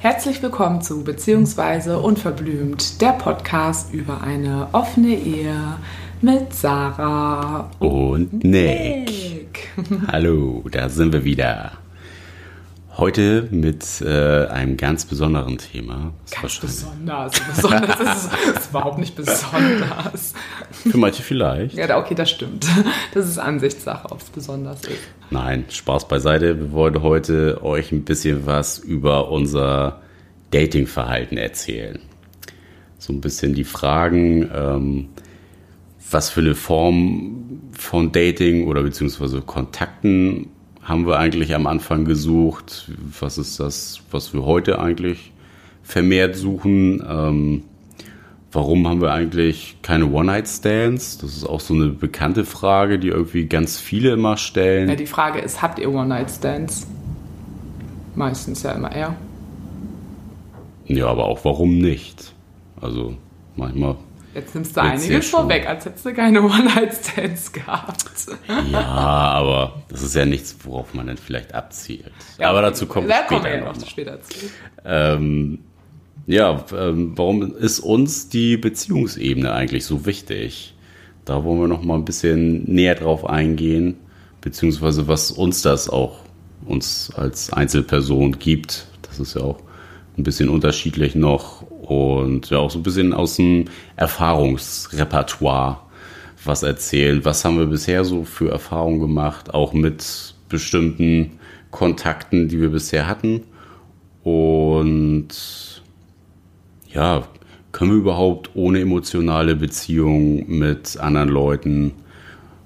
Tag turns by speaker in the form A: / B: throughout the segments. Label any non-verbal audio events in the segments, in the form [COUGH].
A: Herzlich willkommen zu Beziehungsweise Unverblümt, der Podcast über eine offene Ehe mit Sarah
B: und Nick. Nick. Hallo, da sind wir wieder. Heute mit äh, einem ganz besonderen Thema.
A: Ganz besonders. Besonders ist, ist überhaupt nicht besonders.
B: Für manche vielleicht.
A: Ja, okay, das stimmt. Das ist Ansichtssache, ob es besonders ist.
B: Nein, Spaß beiseite. Wir wollen heute euch ein bisschen was über unser Datingverhalten erzählen. So ein bisschen die Fragen, ähm, was für eine Form von Dating oder beziehungsweise Kontakten haben wir eigentlich am Anfang gesucht? Was ist das, was wir heute eigentlich vermehrt suchen? Ähm, warum haben wir eigentlich keine One-Night-Stands? Das ist auch so eine bekannte Frage, die irgendwie ganz viele immer stellen.
A: Ja, die Frage ist, habt ihr One-Night-Stands? Meistens ja immer eher.
B: Ja, aber auch warum nicht? Also manchmal
A: Jetzt nimmst du einiges vorweg, als hättest du keine [LAUGHS] One-Night-Stands gehabt.
B: Ja, aber das ist ja nichts, worauf man dann vielleicht abzielt. Ja, aber dazu kommt da später kommen wir noch. Später zu. Ähm, ja, ähm, warum ist uns die Beziehungsebene eigentlich so wichtig? Da wollen wir noch mal ein bisschen näher drauf eingehen, beziehungsweise was uns das auch uns als Einzelperson gibt. Das ist ja auch ein bisschen unterschiedlich noch und ja auch so ein bisschen aus dem Erfahrungsrepertoire was erzählen. Was haben wir bisher so für Erfahrungen gemacht, auch mit bestimmten Kontakten, die wir bisher hatten. Und ja, können wir überhaupt ohne emotionale Beziehung mit anderen Leuten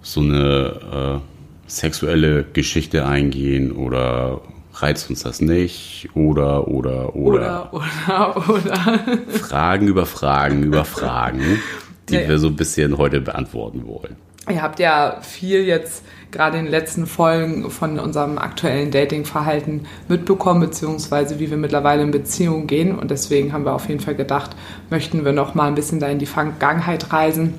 B: so eine äh, sexuelle Geschichte eingehen oder reizt uns das nicht? Oder, oder, oder.
A: Oder, oder, oder.
B: Fragen über Fragen über [LAUGHS] Fragen, die ja, wir so ein bisschen heute beantworten wollen.
A: Ihr habt ja viel jetzt gerade in den letzten Folgen von unserem aktuellen Datingverhalten mitbekommen, beziehungsweise wie wir mittlerweile in Beziehungen gehen. Und deswegen haben wir auf jeden Fall gedacht, möchten wir noch mal ein bisschen da in die Vergangenheit reisen.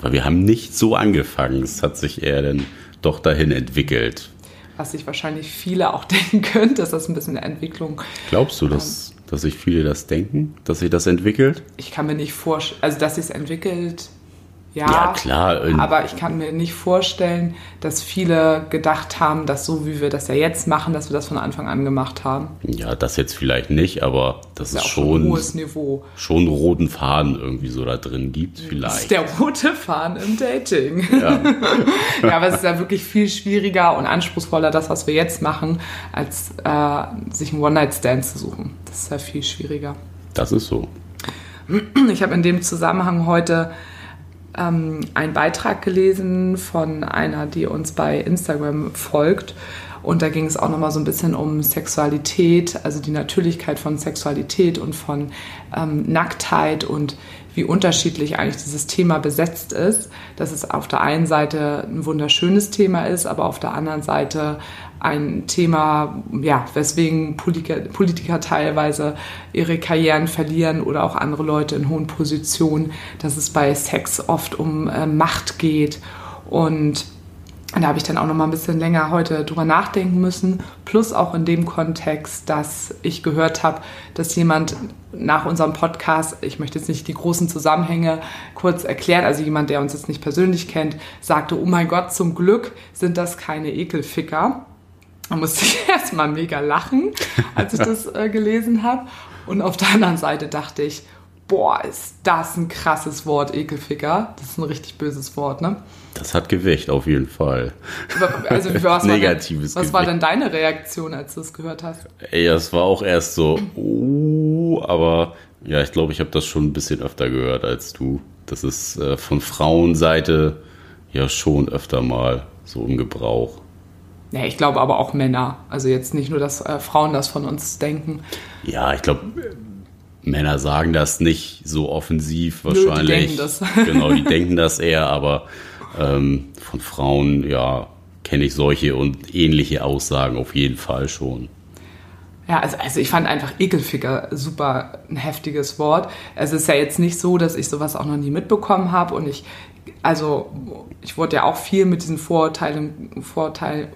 B: Weil wir haben nicht so angefangen. Es hat sich eher dann doch dahin entwickelt
A: was sich wahrscheinlich viele auch [LAUGHS] denken können, dass das ein bisschen eine Entwicklung.
B: Glaubst du, dass, ähm, dass sich viele das denken, dass sich das entwickelt?
A: Ich kann mir nicht vorstellen, also dass sich es entwickelt, ja,
B: ja, klar.
A: Aber ich kann mir nicht vorstellen, dass viele gedacht haben, dass so wie wir das ja jetzt machen, dass wir das von Anfang an gemacht haben.
B: Ja, das jetzt vielleicht nicht, aber das, das ist, ist schon
A: ein hohes Niveau.
B: Schon einen roten Faden irgendwie so da drin gibt, vielleicht. Das ist
A: der rote Faden im Dating. Ja. [LAUGHS] ja, aber es ist ja wirklich viel schwieriger und anspruchsvoller, das, was wir jetzt machen, als äh, sich einen One-Night-Stand zu suchen. Das ist ja viel schwieriger.
B: Das ist so.
A: Ich habe in dem Zusammenhang heute ähm, einen Beitrag gelesen von einer, die uns bei Instagram folgt. Und da ging es auch nochmal so ein bisschen um Sexualität, also die Natürlichkeit von Sexualität und von ähm, Nacktheit und wie unterschiedlich eigentlich dieses Thema besetzt ist. Dass es auf der einen Seite ein wunderschönes Thema ist, aber auf der anderen Seite ein Thema, ja, weswegen Politiker, Politiker teilweise ihre Karrieren verlieren oder auch andere Leute in hohen Positionen, dass es bei Sex oft um äh, Macht geht und da habe ich dann auch noch mal ein bisschen länger heute drüber nachdenken müssen. Plus auch in dem Kontext, dass ich gehört habe, dass jemand nach unserem Podcast, ich möchte jetzt nicht die großen Zusammenhänge kurz erklären, also jemand, der uns jetzt nicht persönlich kennt, sagte, oh mein Gott, zum Glück sind das keine Ekelficker. Da musste ich [LAUGHS] erstmal mega lachen, als ich das äh, gelesen habe. Und auf der anderen Seite dachte ich, boah, ist das ein krasses Wort, Ekelficker. Das ist ein richtig böses Wort, ne?
B: Das hat Gewicht, auf jeden Fall.
A: Also, was Negatives [LAUGHS] war denn, Was war denn deine Reaktion, als du es gehört hast?
B: Ja, es war auch erst so, oh, aber ja, ich glaube, ich habe das schon ein bisschen öfter gehört als du. Das ist äh, von Frauenseite ja schon öfter mal so im Gebrauch.
A: Ja, ich glaube aber auch Männer. Also jetzt nicht nur, dass äh, Frauen das von uns denken.
B: Ja, ich glaube, Männer sagen das nicht so offensiv wahrscheinlich. Nö, die denken das. [LAUGHS] genau, die [LAUGHS] denken das eher, aber ähm, von Frauen, ja, kenne ich solche und ähnliche Aussagen auf jeden Fall schon.
A: Ja, also, also ich fand einfach Ekelficker super ein heftiges Wort. Es ist ja jetzt nicht so, dass ich sowas auch noch nie mitbekommen habe und ich also ich wurde ja auch viel mit diesen Vorurteilen, Vorurteilen,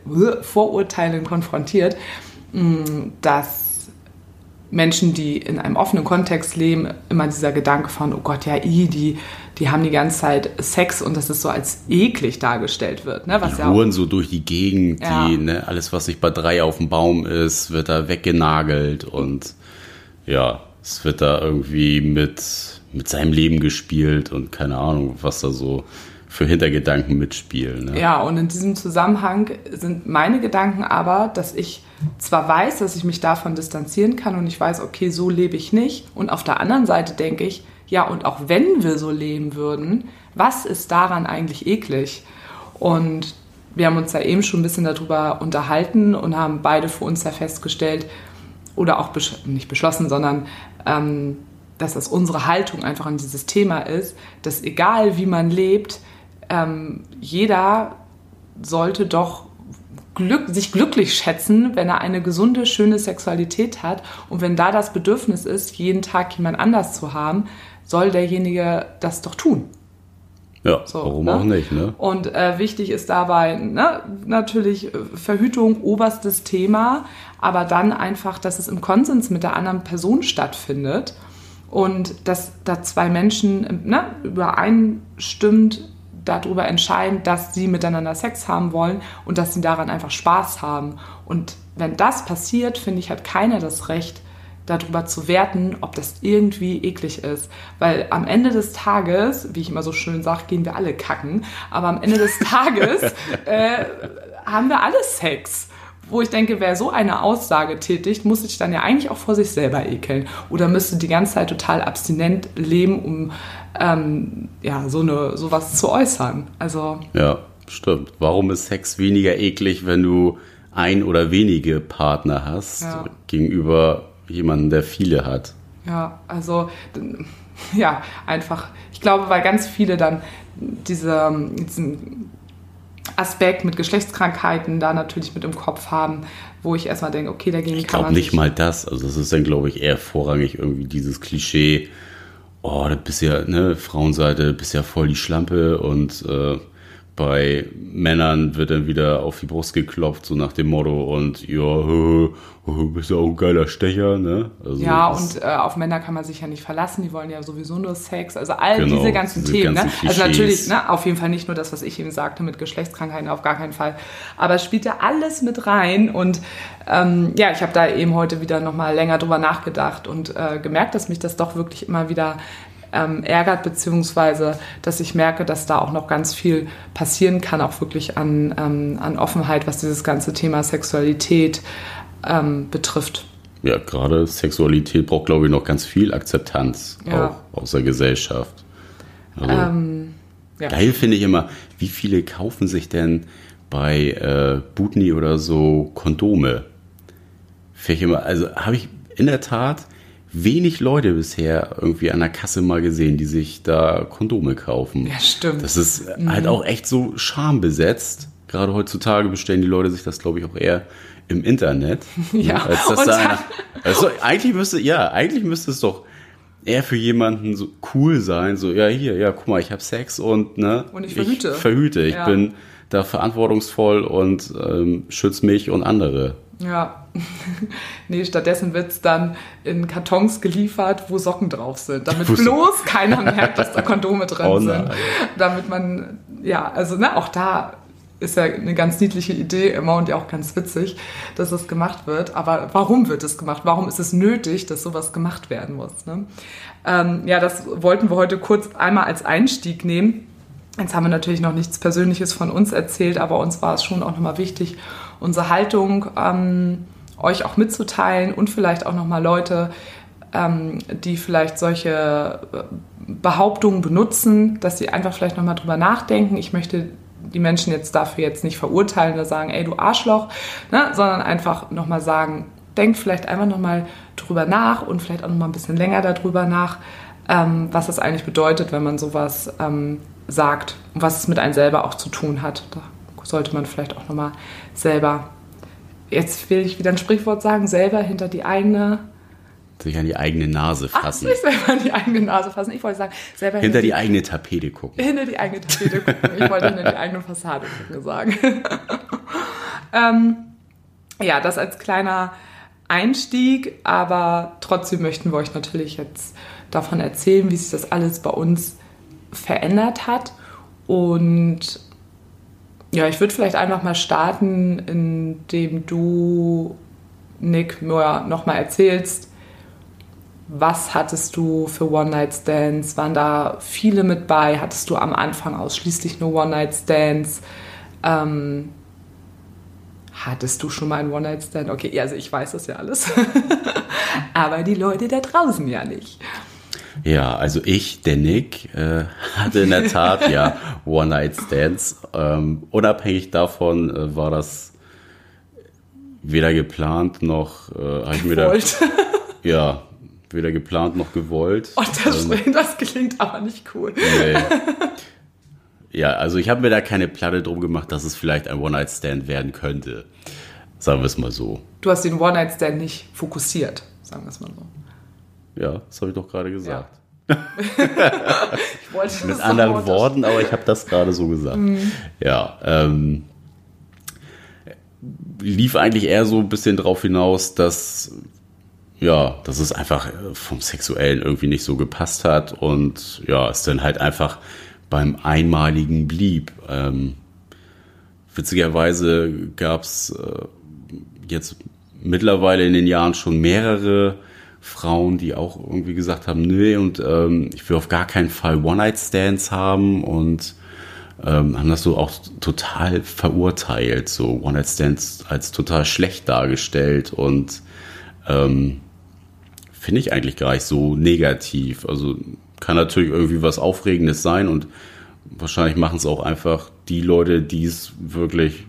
A: Vorurteilen konfrontiert, mm, dass Menschen, die in einem offenen Kontext leben, immer dieser Gedanke von, oh Gott, ja, i, die, die haben die ganze Zeit Sex und dass es so als eklig dargestellt wird. Ne?
B: Was die ja huren so durch die Gegend, ja. die, ne, alles, was nicht bei drei auf dem Baum ist, wird da weggenagelt und ja, es wird da irgendwie mit, mit seinem Leben gespielt und keine Ahnung, was da so für Hintergedanken mitspielen.
A: Ne? Ja, und in diesem Zusammenhang sind meine Gedanken aber, dass ich zwar weiß, dass ich mich davon distanzieren kann und ich weiß, okay, so lebe ich nicht. Und auf der anderen Seite denke ich, ja, und auch wenn wir so leben würden, was ist daran eigentlich eklig? Und wir haben uns da eben schon ein bisschen darüber unterhalten und haben beide für uns ja festgestellt, oder auch besch nicht beschlossen, sondern ähm, dass das unsere Haltung einfach an dieses Thema ist, dass egal wie man lebt, ähm, jeder sollte doch Glück, sich glücklich schätzen, wenn er eine gesunde, schöne Sexualität hat. Und wenn da das Bedürfnis ist, jeden Tag jemand anders zu haben, soll derjenige das doch tun.
B: Ja, so, warum ne? auch nicht. Ne?
A: Und äh, wichtig ist dabei ne, natürlich äh, Verhütung, oberstes Thema, aber dann einfach, dass es im Konsens mit der anderen Person stattfindet und dass da zwei Menschen ne, übereinstimmt darüber entscheiden, dass sie miteinander Sex haben wollen und dass sie daran einfach Spaß haben. Und wenn das passiert, finde ich, hat keiner das Recht, darüber zu werten, ob das irgendwie eklig ist. Weil am Ende des Tages, wie ich immer so schön sage, gehen wir alle kacken, aber am Ende des Tages [LAUGHS] äh, haben wir alle Sex wo ich denke, wer so eine Aussage tätigt, muss sich dann ja eigentlich auch vor sich selber ekeln oder müsste die ganze Zeit total abstinent leben, um ähm, ja, so eine, sowas zu äußern. Also.
B: Ja, stimmt. Warum ist Sex weniger eklig, wenn du ein oder wenige Partner hast, ja. gegenüber jemandem, der viele hat?
A: Ja, also ja, einfach. Ich glaube, weil ganz viele dann diese, diesen Aspekt mit Geschlechtskrankheiten da natürlich mit im Kopf haben, wo ich erstmal denke, okay, dagegen
B: ich kann man. Ich glaube nicht mal das. Also, das ist dann, glaube ich, eher vorrangig irgendwie dieses Klischee, oh, du bist ja, ne, Frauenseite, bist ja voll die Schlampe und äh, bei Männern wird dann wieder auf die Brust geklopft, so nach dem Motto und ja, oh, bist ja auch ein geiler Stecher, ne?
A: Also ja, und äh, auf Männer kann man sich ja nicht verlassen, die wollen ja sowieso nur Sex, also all genau, diese ganzen diese Themen, ganzen ne? Also natürlich, ne, auf jeden Fall nicht nur das, was ich eben sagte mit Geschlechtskrankheiten, auf gar keinen Fall, aber es spielt ja alles mit rein und ähm, ja, ich habe da eben heute wieder nochmal länger drüber nachgedacht und äh, gemerkt, dass mich das doch wirklich immer wieder ähm, ärgert, beziehungsweise dass ich merke, dass da auch noch ganz viel passieren kann, auch wirklich an, ähm, an Offenheit, was dieses ganze Thema Sexualität ähm, betrifft.
B: Ja, gerade Sexualität braucht, glaube ich, noch ganz viel Akzeptanz ja. auch aus der Gesellschaft. Also, ähm, ja. Geil finde ich immer, wie viele kaufen sich denn bei äh, Butni oder so Kondome? Finde ich immer, also habe ich in der Tat wenig Leute bisher irgendwie an der Kasse mal gesehen, die sich da Kondome kaufen.
A: Ja, stimmt.
B: Das ist mhm. halt auch echt so schambesetzt. Gerade heutzutage bestellen die Leute sich das, glaube ich, auch eher im Internet. [LAUGHS]
A: Ja.
B: Als das da also eigentlich müsste, ja, eigentlich müsste es doch eher für jemanden so cool sein, so, ja, hier, ja, guck mal, ich habe Sex und, ne.
A: Und ich verhüte.
B: Ich verhüte. Ich ja. bin da verantwortungsvoll und ähm, schütze mich und andere.
A: Ja, [LAUGHS] nee, stattdessen wird es dann in Kartons geliefert, wo Socken drauf sind, damit bloß keiner merkt, dass da Kondome [LAUGHS] drin oh sind. Damit man, ja, also ne, auch da ist ja eine ganz niedliche Idee immer und ja auch ganz witzig, dass es gemacht wird. Aber warum wird es gemacht? Warum ist es nötig, dass sowas gemacht werden muss? Ne? Ähm, ja, das wollten wir heute kurz einmal als Einstieg nehmen. Jetzt haben wir natürlich noch nichts Persönliches von uns erzählt, aber uns war es schon auch nochmal wichtig, unsere Haltung ähm, euch auch mitzuteilen und vielleicht auch nochmal Leute, ähm, die vielleicht solche äh, Behauptungen benutzen, dass sie einfach vielleicht nochmal drüber nachdenken. Ich möchte die Menschen jetzt dafür jetzt nicht verurteilen oder sagen, ey du Arschloch, ne, sondern einfach nochmal sagen, denkt vielleicht einfach nochmal drüber nach und vielleicht auch nochmal ein bisschen länger darüber nach, ähm, was es eigentlich bedeutet, wenn man sowas ähm, sagt und was es mit einem selber auch zu tun hat. Sollte man vielleicht auch nochmal selber, jetzt will ich wieder ein Sprichwort sagen, selber hinter die eigene
B: sich an die eigene Nase
A: Ach,
B: fassen.
A: sich selber an die eigene Nase fassen. Ich wollte sagen, selber
B: Hinter die eigene Tapete gucken. [LAUGHS]
A: hinter die eigene Tapete gucken. Ich wollte hinter die eigene Fassade gucken sagen. [LAUGHS] ähm, ja, das als kleiner Einstieg, aber trotzdem möchten wir euch natürlich jetzt davon erzählen, wie sich das alles bei uns verändert hat. Und ja, ich würde vielleicht einfach mal starten, indem du, Nick, mir nochmal erzählst, was hattest du für One-Night-Stands? Waren da viele mit bei? Hattest du am Anfang ausschließlich nur One-Night-Stands? Ähm, hattest du schon mal einen One-Night-Stand? Okay, also ich weiß das ja alles. [LAUGHS] Aber die Leute da draußen ja nicht.
B: Ja, also ich, der Nick, äh, hatte in der Tat ja One-Night-Stands. Ähm, unabhängig davon äh, war das weder geplant noch äh, habe ich mir da, [LAUGHS] ja weder geplant noch gewollt.
A: Und das,
B: Ähm,
A: das klingt aber nicht cool.
B: nee. [LAUGHS] Ja, also ich habe mir da keine Platte drum gemacht, dass es vielleicht ein One-Night-Stand werden könnte. Sagen wir es mal so.
A: Du hast den One-Night-Stand nicht fokussiert, sagen wir es mal so.
B: Ja, das habe ich doch gerade gesagt. [LAUGHS]
A: Das
B: Mit anderen Worten, aber ich habe das gerade so gesagt. Ja, ähm, lief eigentlich eher so ein bisschen drauf hinaus, dass ja, dass es einfach äh, vom Sexuellen irgendwie nicht so gepasst hat und ja, es dann halt einfach beim Einmaligen blieb. Ähm, witzigerweise gab es äh, jetzt mittlerweile in den Jahren schon mehrere Frauen, die auch irgendwie gesagt haben, nee, und ähm, ich will auf gar keinen Fall One-Night-Stands haben und ähm, haben das so auch total verurteilt, so One-Night-Stands als total schlecht dargestellt und ähm, finde ich eigentlich gar nicht so negativ. Also kann natürlich irgendwie was Aufregendes sein und wahrscheinlich machen es auch einfach die Leute, die es wirklich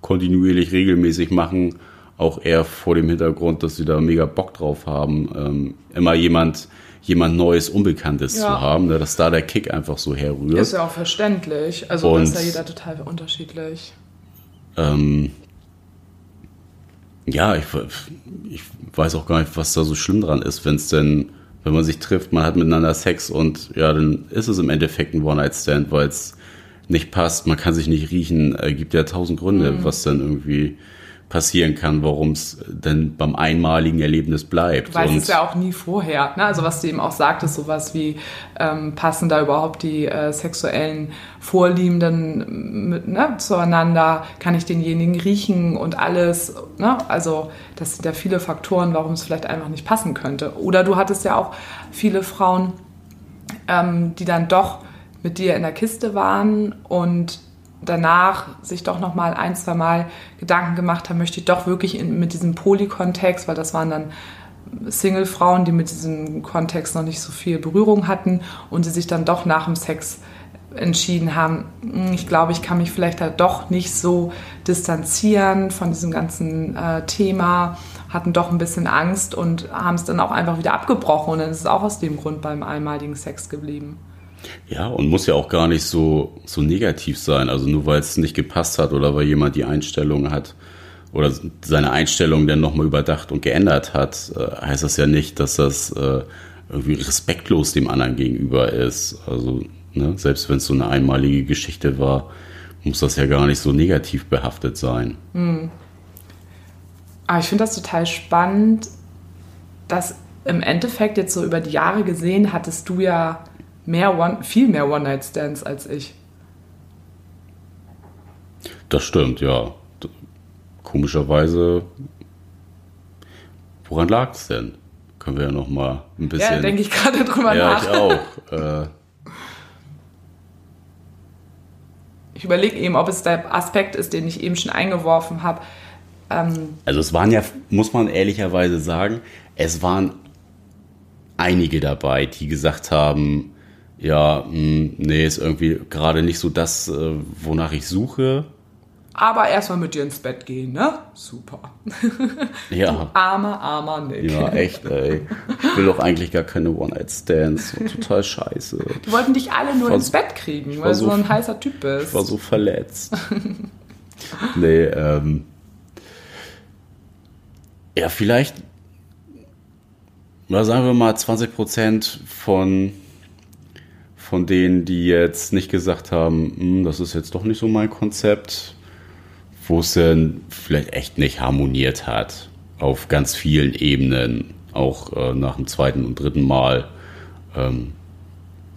B: kontinuierlich regelmäßig machen, auch eher vor dem Hintergrund, dass sie da mega Bock drauf haben, ähm, immer jemand, jemand Neues, Unbekanntes
A: Ja.
B: zu haben, ne, dass da der Kick einfach so herrührt.
A: Ist ja auch verständlich. Also
B: Und-
A: ist ja jeder total unterschiedlich.
B: Ähm, ja, ich, ich weiß auch gar nicht, was da so schlimm dran ist, wenn es denn, wenn man sich trifft, man hat miteinander Sex und ja, dann ist es im Endeffekt ein One-Night-Stand, weil es nicht passt, man kann sich nicht riechen, äh, gibt ja tausend Gründe, was dann irgendwie passieren kann, warum es denn beim einmaligen Erlebnis bleibt.
A: Du weißt
B: und
A: es ja auch nie vorher. Ne? Also was du eben auch sagtest, sowas wie ähm, passen da überhaupt die äh, sexuellen Vorlieben dann mit, ne, zueinander? Kann ich denjenigen riechen und alles? Ne? Also das sind ja viele Faktoren, warum es vielleicht einfach nicht passen könnte. Oder du hattest ja auch viele Frauen, ähm, die dann doch mit dir in der Kiste waren und danach sich doch noch mal ein, zwei Mal Gedanken gemacht haben, möchte ich doch wirklich in, mit diesem Polykontext, weil das waren dann Single-Frauen, die mit diesem Kontext noch nicht so viel Berührung hatten und die sich dann doch nach dem Sex entschieden haben, "Hm, ich glaube, ich kann mich vielleicht da doch nicht so distanzieren von diesem ganzen äh, Thema, hatten doch ein bisschen Angst und haben es dann auch einfach wieder abgebrochen und dann ist es auch aus dem Grund beim einmaligen Sex geblieben.
B: Ja, und muss ja auch gar nicht so, so negativ sein. Also nur weil es nicht gepasst hat oder weil jemand die Einstellung hat oder seine Einstellung dann nochmal überdacht und geändert hat, äh, heißt das ja nicht, dass das äh, irgendwie respektlos dem anderen gegenüber ist. Also ne, selbst wenn es so eine einmalige Geschichte war, muss das ja gar nicht so negativ behaftet sein.
A: Aber ich finde das total spannend, dass im Endeffekt jetzt so über die Jahre gesehen hattest du ja mehr One, viel mehr One-Night-Stands als ich.
B: Das stimmt, ja. Komischerweise, woran lag es denn? Können wir ja noch mal ein bisschen.
A: Ja, denke ich gerade drüber
B: Ja,
A: nach.
B: ich auch. Äh,
A: Ich überlege eben, ob es der Aspekt ist, den ich eben schon eingeworfen habe. Ähm,
B: also es waren ja, muss man ehrlicherweise sagen, es waren einige dabei, die gesagt haben, ja, mh, nee, ist irgendwie gerade nicht so das, äh, wonach ich suche.
A: aber erstmal mit dir ins Bett gehen, ne? Super. [LAUGHS]
B: Ja,
A: Armer, armer Nick.
B: ja, echt, ey. Ich will doch eigentlich gar keine One-Night-Stands. Total scheiße.
A: Die wollten dich alle nur ins Bett kriegen, weil du
B: so-
A: ein heißer Typ bist.
B: Ich war so verletzt. [LAUGHS] nee, ähm. Ja, vielleicht ja, sagen wir mal 20 Prozent von, von denen, die jetzt nicht gesagt haben, hm, das ist jetzt doch nicht so mein Konzept, wo es dann vielleicht echt nicht harmoniert hat auf ganz vielen Ebenen, auch äh, nach dem zweiten und dritten Mal. Ähm,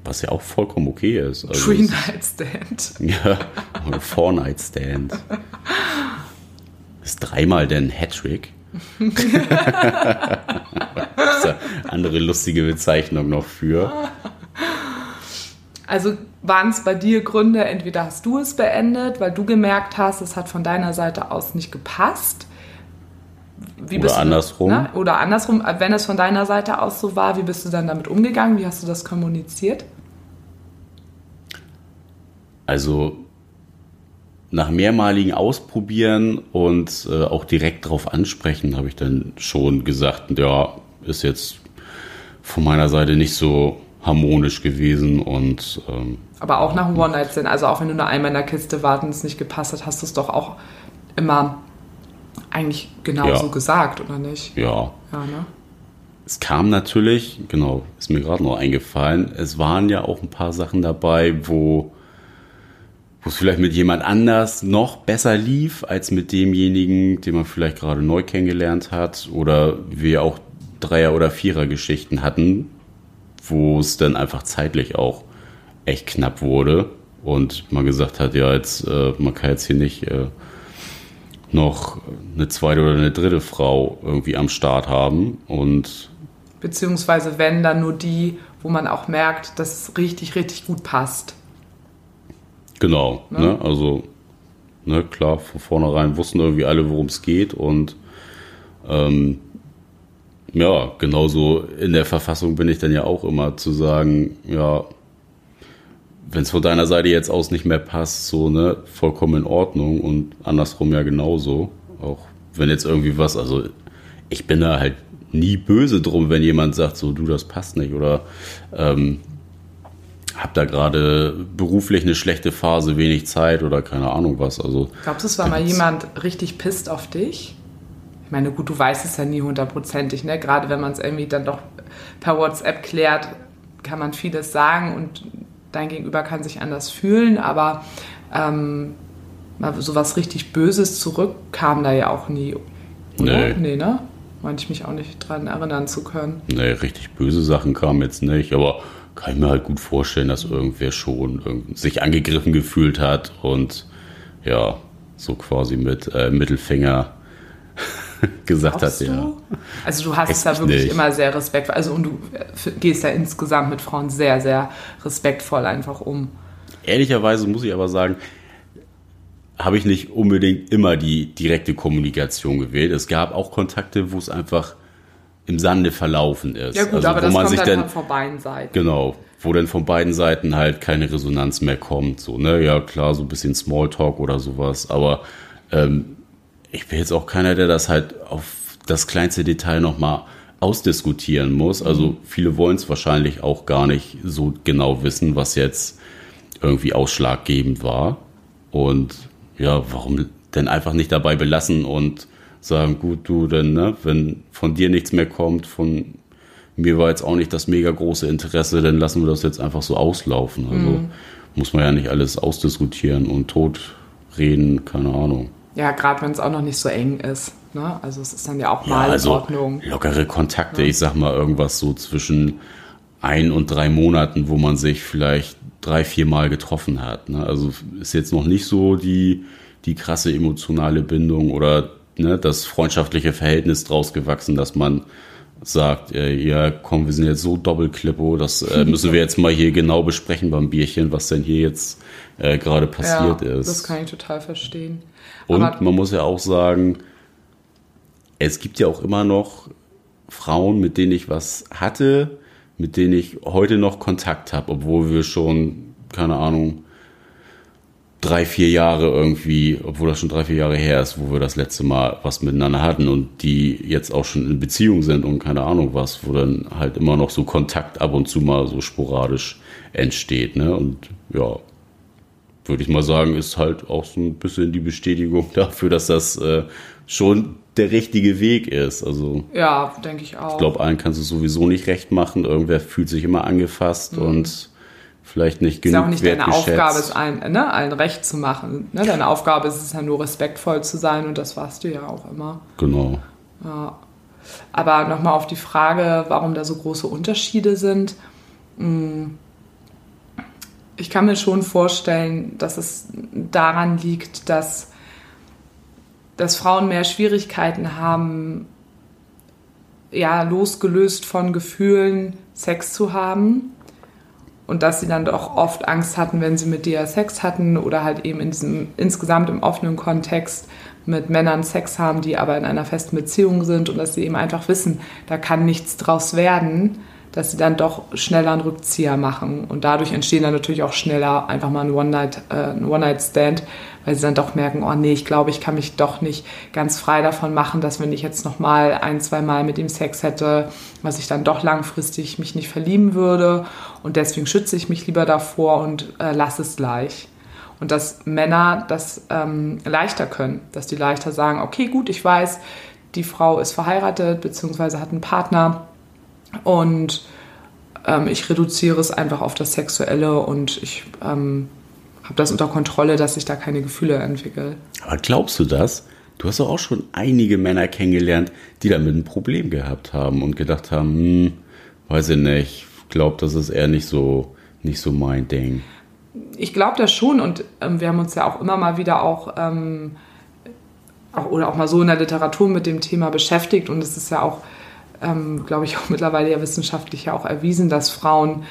B: was ja auch vollkommen okay ist.
A: Also Three Night Stand. [LAUGHS]
B: Ja, oder Four Night Stand. Ist dreimal denn Hattrick? [LAUGHS] [LAUGHS] andere lustige Bezeichnung noch für.
A: Also waren es bei dir Gründe, entweder hast du es beendet, weil du gemerkt hast, es hat von deiner Seite aus nicht gepasst.
B: Wie oder andersrum.
A: ne? Oder andersrum, wenn es von deiner Seite aus so war, wie bist du dann damit umgegangen? Wie hast du das kommuniziert?
B: Also nach mehrmaligen Ausprobieren und äh, auch direkt darauf ansprechen, habe ich dann schon gesagt, ja, ist jetzt von meiner Seite nicht so harmonisch gewesen und ähm,
A: aber auch nach einem One Night Stand, also auch wenn du nur einmal in der Kiste warten und es nicht gepasst hat, hast du es doch auch immer eigentlich genauso ja. gesagt, oder nicht?
B: Ja. Ja, ne? Es kam natürlich, genau, ist mir gerade noch eingefallen, es waren ja auch ein paar Sachen dabei, wo wo es vielleicht mit jemand anders noch besser lief als mit demjenigen, den man vielleicht gerade neu kennengelernt hat oder wir auch Dreier- oder Vierer-Geschichten hatten, wo es dann einfach zeitlich auch echt knapp wurde und man gesagt hat, ja, jetzt, äh, man kann jetzt hier nicht äh, noch eine zweite oder eine dritte Frau irgendwie am Start haben und
A: beziehungsweise wenn dann nur die, wo man auch merkt, dass es richtig, richtig gut passt.
B: Genau, ne? ne? also ne, klar, von vornherein wussten irgendwie alle, worum es geht und ähm, ja, genauso in der Verfassung bin ich dann ja auch immer zu sagen, ja, wenn es von deiner Seite jetzt aus nicht mehr passt, so, ne, vollkommen in Ordnung und andersrum ja genauso. Auch wenn jetzt irgendwie was, also ich bin da halt nie böse drum, wenn jemand sagt, so, du, das passt nicht oder ähm, hab da gerade beruflich eine schlechte Phase, wenig Zeit oder keine Ahnung was. Also,
A: Glaubst du, es war mal jemand richtig pisst auf dich? Ich meine, gut, du weißt es ja nie hundertprozentig, ne? Gerade wenn man es irgendwie dann doch per WhatsApp klärt, kann man vieles sagen und dein Gegenüber kann sich anders fühlen, aber ähm, so was richtig Böses zurück kam da ja auch nie.
B: Oder? Nee.
A: Nee, ne? Meinte ich mich auch nicht dran erinnern zu können.
B: Nee, richtig böse Sachen kamen jetzt nicht, aber kann ich mir halt gut vorstellen, dass irgendwer schon sich angegriffen gefühlt hat und ja, so quasi mit äh, Mittelfinger [LAUGHS] gesagt Glaubst hat, du? ja.
A: Also du hast da wirklich nicht. immer sehr respektvoll, also und du äh, gehst ja insgesamt mit Frauen sehr, sehr respektvoll einfach um.
B: Ehrlicherweise muss ich aber sagen, habe ich nicht unbedingt immer die direkte Kommunikation gewählt. Es gab auch Kontakte, wo es einfach im Sande verlaufen ist.
A: Ja gut, also, aber das man kommt sich dann von beiden Seiten.
B: Genau, wo dann von beiden Seiten halt keine Resonanz mehr kommt. So, ne, ja klar, so ein bisschen Smalltalk oder sowas, aber ähm, ich bin jetzt auch keiner, der das halt auf das kleinste Detail nochmal ausdiskutieren muss. Also mhm. viele wollen es wahrscheinlich auch gar nicht so genau wissen, was jetzt irgendwie ausschlaggebend war. Und ja, warum denn einfach nicht dabei belassen und sagen, gut, du, denn, ne, wenn von dir nichts mehr kommt, von mir war jetzt auch nicht das mega große Interesse, dann lassen wir das jetzt einfach so auslaufen. Also mhm. muss man ja nicht alles ausdiskutieren und totreden, keine Ahnung.
A: Ja, gerade wenn es auch noch nicht so eng ist. Ne? Also es ist dann ja auch mal ja,
B: also
A: in Ordnung.
B: Lockere Kontakte, ja. ich sag mal irgendwas so zwischen ein und drei Monaten, wo man sich vielleicht drei, vier Mal getroffen hat. Ne? Also ist jetzt noch nicht so die, die krasse emotionale Bindung oder ne, das freundschaftliche Verhältnis draus gewachsen, dass man sagt, äh, ja, komm, wir sind jetzt so Doppelklippo, das äh, [LAUGHS] müssen wir jetzt mal hier genau besprechen beim Bierchen, was denn hier jetzt äh, gerade passiert ja, ist.
A: Das kann ich total verstehen.
B: Und Aber man muss ja auch sagen, es gibt ja auch immer noch Frauen, mit denen ich was hatte, mit denen ich heute noch Kontakt habe, obwohl wir schon, keine Ahnung, drei, vier Jahre irgendwie, obwohl das schon drei, vier Jahre her ist, wo wir das letzte Mal was miteinander hatten und die jetzt auch schon in Beziehung sind und keine Ahnung was, wo dann halt immer noch so Kontakt ab und zu mal so sporadisch entsteht, ne? Und ja, würde ich mal sagen, ist halt auch so ein bisschen die Bestätigung [LAUGHS] dafür, dass das äh, schon der richtige Weg ist. Also
A: ja, denke ich auch.
B: Ich glaube, allen kannst du sowieso nicht recht machen. Irgendwer fühlt sich immer angefasst mhm. und vielleicht nicht genug.
A: Ist auch nicht deine Aufgabe, es allen, ne, allen recht zu machen. Ne? Deine Aufgabe ist es ja nur respektvoll zu sein und das warst du ja auch immer.
B: Genau.
A: Ja. Aber nochmal auf die Frage, warum da so große Unterschiede sind. Hm, ich kann mir schon vorstellen, dass es daran liegt, dass, dass Frauen mehr Schwierigkeiten haben, ja, losgelöst von Gefühlen Sex zu haben. Und dass sie dann doch oft Angst hatten, wenn sie mit dir Sex hatten oder halt eben in diesem insgesamt im offenen Kontext mit Männern Sex haben, die aber in einer festen Beziehung sind und dass sie eben einfach wissen, da kann nichts draus werden, dass sie dann doch schneller einen Rückzieher machen und dadurch entstehen dann natürlich auch schneller einfach mal ein äh, One-Night-Stand, weil sie dann doch merken, oh nee, ich glaube, ich kann mich doch nicht ganz frei davon machen, dass wenn ich jetzt noch mal ein, zwei Mal mit ihm Sex hätte, was ich dann doch langfristig mich nicht verlieben würde und deswegen schütze ich mich lieber davor und äh, lasse es gleich. Und dass Männer das ähm, leichter können, dass die leichter sagen, okay, gut, ich weiß, die Frau ist verheiratet bzw. hat einen Partner und ähm, ich reduziere es einfach auf das Sexuelle und ich ähm, habe das unter Kontrolle, dass ich da keine Gefühle entwickle.
B: Aber glaubst du das? Du hast doch auch schon einige Männer kennengelernt, die damit ein Problem gehabt haben und gedacht haben, hm, weiß ich nicht, ich glaube, das ist eher nicht so, nicht so mein Ding.
A: Ich glaube das schon und ähm, wir haben uns ja auch immer mal wieder auch, ähm, auch, oder auch mal so in der Literatur mit dem Thema beschäftigt und es ist ja auch, ähm, glaube ich, auch [LAUGHS] mittlerweile ja wissenschaftlich ja auch erwiesen, dass Frauen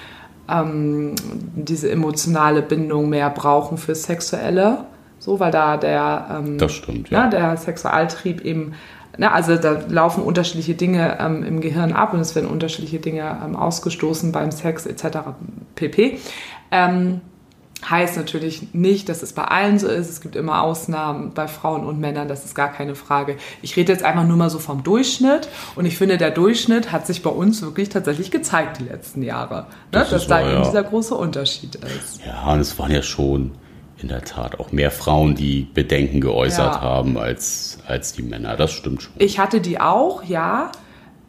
A: ähm, diese emotionale Bindung mehr brauchen für Sexuelle. So, weil da der,
B: ähm, das stimmt, ja.
A: ja. der Sexualtrieb eben, na, also da laufen unterschiedliche Dinge ähm, im Gehirn ab und es werden unterschiedliche Dinge ähm, ausgestoßen beim Sex etc. pp. Heißt natürlich nicht, dass es bei allen so ist. Es gibt immer Ausnahmen bei Frauen und Männern, das ist gar keine Frage. Ich rede jetzt einfach nur mal so vom Durchschnitt und ich finde, der Durchschnitt hat sich bei uns wirklich tatsächlich gezeigt die letzten Jahre, ne? das dass da eben ja. dieser große Unterschied ist.
B: Ja, und es waren ja schon in der Tat auch mehr Frauen, die Bedenken geäußert ja. haben als, als die Männer. Das stimmt schon.
A: Ich hatte die auch, ja,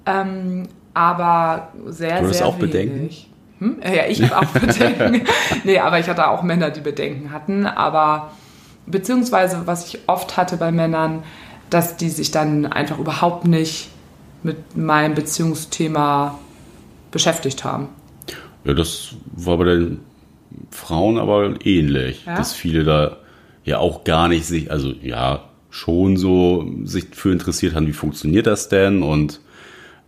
A: ähm, aber sehr, du hast sehr auch wenig. Bedenken? Hm? Ja, ich habe auch [LAUGHS] Bedenken. nee, aber ich hatte auch Männer, die Bedenken hatten. Aber beziehungsweise, was ich oft hatte bei Männern, dass die sich dann einfach überhaupt nicht mit meinem Beziehungsthema beschäftigt haben.
B: Ja, das war bei den Frauen aber ähnlich, ja? dass viele da ja auch gar nicht sich, also ja, schon so sich für interessiert haben, wie funktioniert das denn und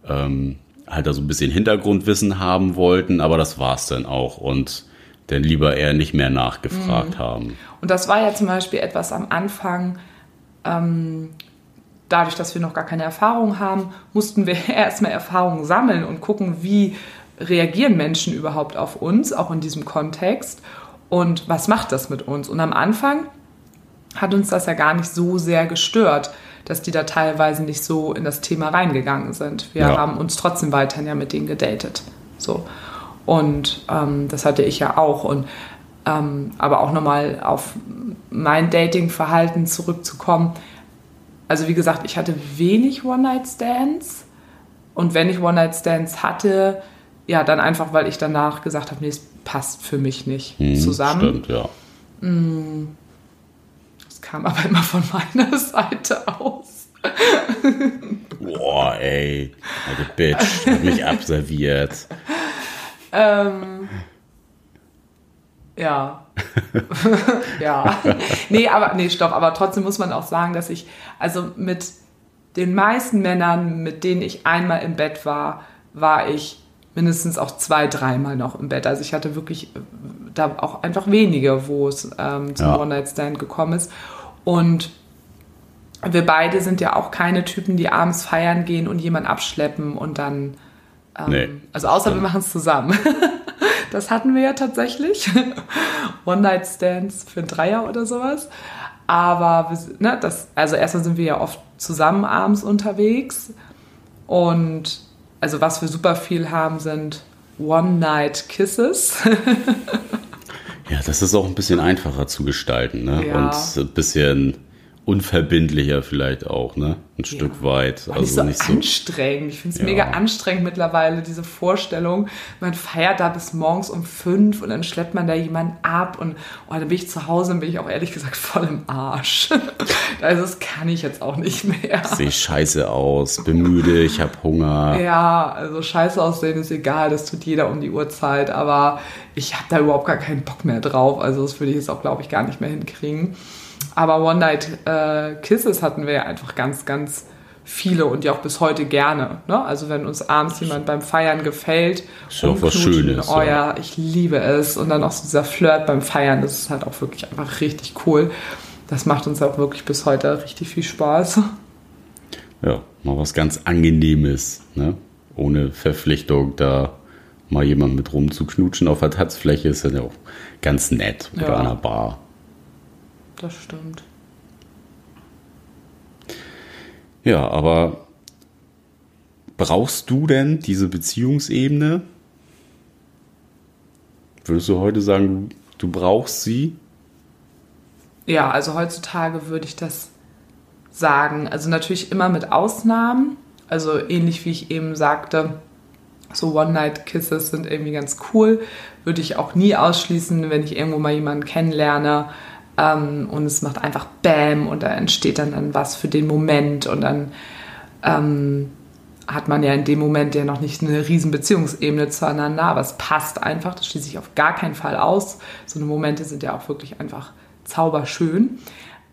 B: ähm, halt da so ein bisschen Hintergrundwissen haben wollten, aber das war es dann auch und dann lieber eher nicht mehr nachgefragt mhm. haben.
A: Und das war ja zum Beispiel etwas am Anfang, ähm, dadurch, dass wir noch gar keine Erfahrung haben, mussten wir [LAUGHS] erstmal Erfahrungen sammeln und gucken, wie reagieren Menschen überhaupt auf uns, auch in diesem Kontext und was macht das mit uns. Und am Anfang hat uns das ja gar nicht so sehr gestört dass die da teilweise nicht so in das Thema reingegangen sind. Wir ja. haben uns trotzdem weiterhin ja mit denen gedatet. So. Und ähm, das hatte ich ja auch. Und ähm, aber auch nochmal auf mein Dating-Verhalten zurückzukommen. Also wie gesagt, ich hatte wenig One-Night-Stands. Und wenn ich One-Night-Stands hatte, ja, dann einfach, weil ich danach gesagt habe, nee, es passt für mich nicht hm, zusammen.
B: Stimmt, ja.
A: Mm, kam aber immer von meiner [LAUGHS] Seite aus.
B: Boah, ey, eine Bitch, hat mich abserviert.
A: Ähm, ja. [LAUGHS] ja. Nee, aber, nee, stopp, aber trotzdem muss man auch sagen, dass ich, also mit den meisten Männern, mit denen ich einmal im Bett war, war ich mindestens auch zwei, dreimal noch im Bett. Also ich hatte wirklich da auch einfach wenige, wo es ähm, zum ja. One-Night-Stand gekommen ist. Und wir beide sind ja auch keine Typen, die abends feiern gehen und jemanden abschleppen und dann. Ähm, nee, also außer wir machen es zusammen. [LAUGHS] das hatten wir ja tatsächlich. [LAUGHS] One-Night-Stands für ein Dreier oder sowas. Aber ne, das, also erstmal sind wir ja oft zusammen abends unterwegs. Und also was wir super viel haben, sind One-Night-Kisses. [LAUGHS]
B: Ja, das ist auch ein bisschen einfacher zu gestalten, ne?
A: Ja.
B: Und ein bisschen unverbindlicher vielleicht auch, ne? Ein Stück weit. Also
A: nicht
B: nicht
A: so
B: so.
A: anstrengend. Ich finde es
B: Ja.
A: mega anstrengend mittlerweile, diese Vorstellung. Man feiert da bis morgens um fünf und dann schleppt man da jemanden ab und oh, dann bin ich zu Hause und bin ich auch ehrlich gesagt voll im Arsch. [LAUGHS] also das kann ich jetzt auch nicht mehr.
B: Sehe scheiße aus, bin müde, ich habe Hunger.
A: Ja, also scheiße aussehen ist egal, das tut jeder um die Uhrzeit, aber ich habe da überhaupt gar keinen Bock mehr drauf. Also das würde ich jetzt auch, glaube ich, gar nicht mehr hinkriegen. Aber One-Night-Kisses hatten wir ja einfach ganz, ganz viele und ja auch bis heute gerne. Ne? Also wenn uns abends jemand beim Feiern gefällt,
B: Ist ja auch was Schönes,
A: Oh
B: ja.
A: ich liebe es. Und dann auch so dieser Flirt beim Feiern, das ist halt auch wirklich einfach richtig cool. Das macht uns auch wirklich bis heute richtig viel Spaß.
B: Ja, mal was ganz Angenehmes, ne? Ohne Verpflichtung, da mal jemand mit rumzuknutschen auf der Tanzfläche ist dann ja auch ganz nett. Oder
A: Ja.
B: an einer Bar.
A: Das stimmt.
B: Ja, aber brauchst du denn diese Beziehungsebene? Würdest du heute sagen, du brauchst sie?
A: Ja, also heutzutage würde ich das sagen. Also natürlich immer mit Ausnahmen. Also ähnlich wie ich eben sagte, so One-Night-Kisses sind irgendwie ganz cool. Würde ich auch nie ausschließen, wenn ich irgendwo mal jemanden kennenlerne ähm, und es macht einfach Bam und da entsteht dann, dann was für den Moment und dann ähm, hat man ja in dem Moment ja noch nicht eine riesen Beziehungsebene zueinander, aber es passt einfach, das schließe ich auf gar keinen Fall aus. So eine Momente sind ja auch wirklich einfach zauberschön.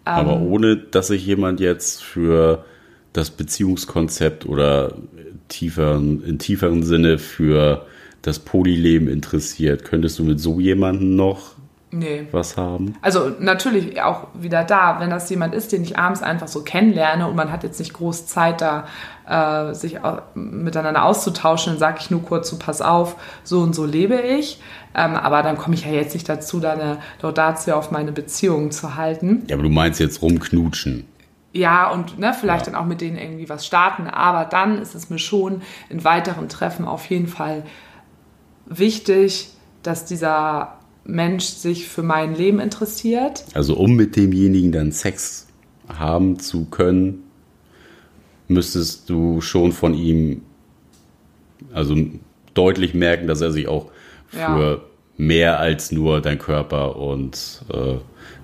B: Aber
A: Ähm.
B: ohne, dass sich jemand jetzt für das Beziehungskonzept oder tiefer, in tieferen Sinne für das Polyleben interessiert, könntest du mit so jemandem noch
A: Nee.
B: was haben?
A: Also natürlich auch wieder da, wenn das jemand ist, den ich abends einfach so kennenlerne und man hat jetzt nicht groß Zeit da, äh, sich miteinander auszutauschen, dann sage ich nur kurz so, pass auf, so und so lebe ich. Ähm, aber dann komme ich ja jetzt nicht dazu, da eine Laudatio auf meine Beziehung zu halten.
B: Ja, aber du meinst jetzt rumknutschen.
A: Ja, und ne, vielleicht
B: Ja.
A: dann auch mit denen irgendwie was starten. Aber dann ist es mir schon in weiteren Treffen auf jeden Fall wichtig, dass dieser Mensch sich für mein Leben interessiert.
B: Also um mit demjenigen dann Sex haben zu können, müsstest du schon von ihm also deutlich merken, dass er sich auch für
A: Ja.
B: mehr als nur dein Körper und äh,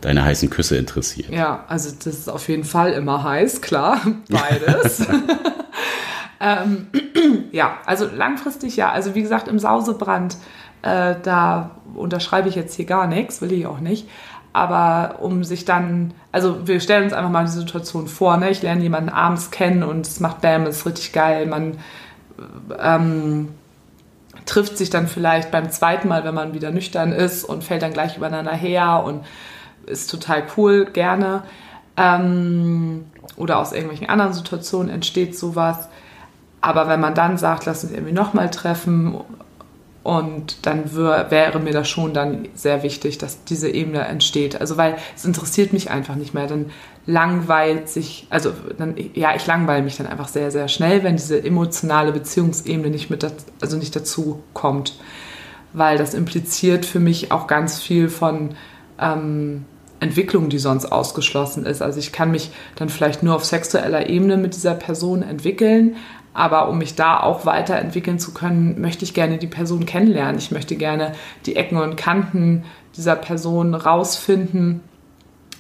B: deine heißen Küsse interessiert.
A: Ja, also das ist auf jeden Fall immer heiß, klar, [LAUGHS] beides. [LAUGHS] ähm, [CLEARS THROAT] ja, also langfristig ja. Also wie gesagt, im Sausebrand, äh, da unterschreibe ich jetzt hier gar nichts, will ich auch nicht. Aber um sich dann, also wir stellen uns einfach mal die Situation vor, ne? ich lerne jemanden abends kennen und es macht Bam, es ist richtig geil, man ähm, trifft sich dann vielleicht beim zweiten Mal, wenn man wieder nüchtern ist und fällt dann gleich übereinander her und ist total cool, gerne. Ähm, oder aus irgendwelchen anderen Situationen entsteht sowas. Aber wenn man dann sagt, lass uns irgendwie nochmal treffen und dann wär, wäre mir das schon dann sehr wichtig, dass diese Ebene entsteht. Also weil es interessiert mich einfach nicht mehr. Dann langweilt sich, also dann, ja, ich langweile mich dann einfach sehr, sehr schnell, wenn diese emotionale Beziehungsebene nicht mit, also nicht dazu kommt. Weil das impliziert für mich auch ganz viel von ähm, Entwicklung, die sonst ausgeschlossen ist. Also ich kann mich dann vielleicht nur auf sexueller Ebene mit dieser Person entwickeln, aber um mich da auch weiterentwickeln zu können, möchte ich gerne die Person kennenlernen. Ich möchte gerne die Ecken und Kanten dieser Person rausfinden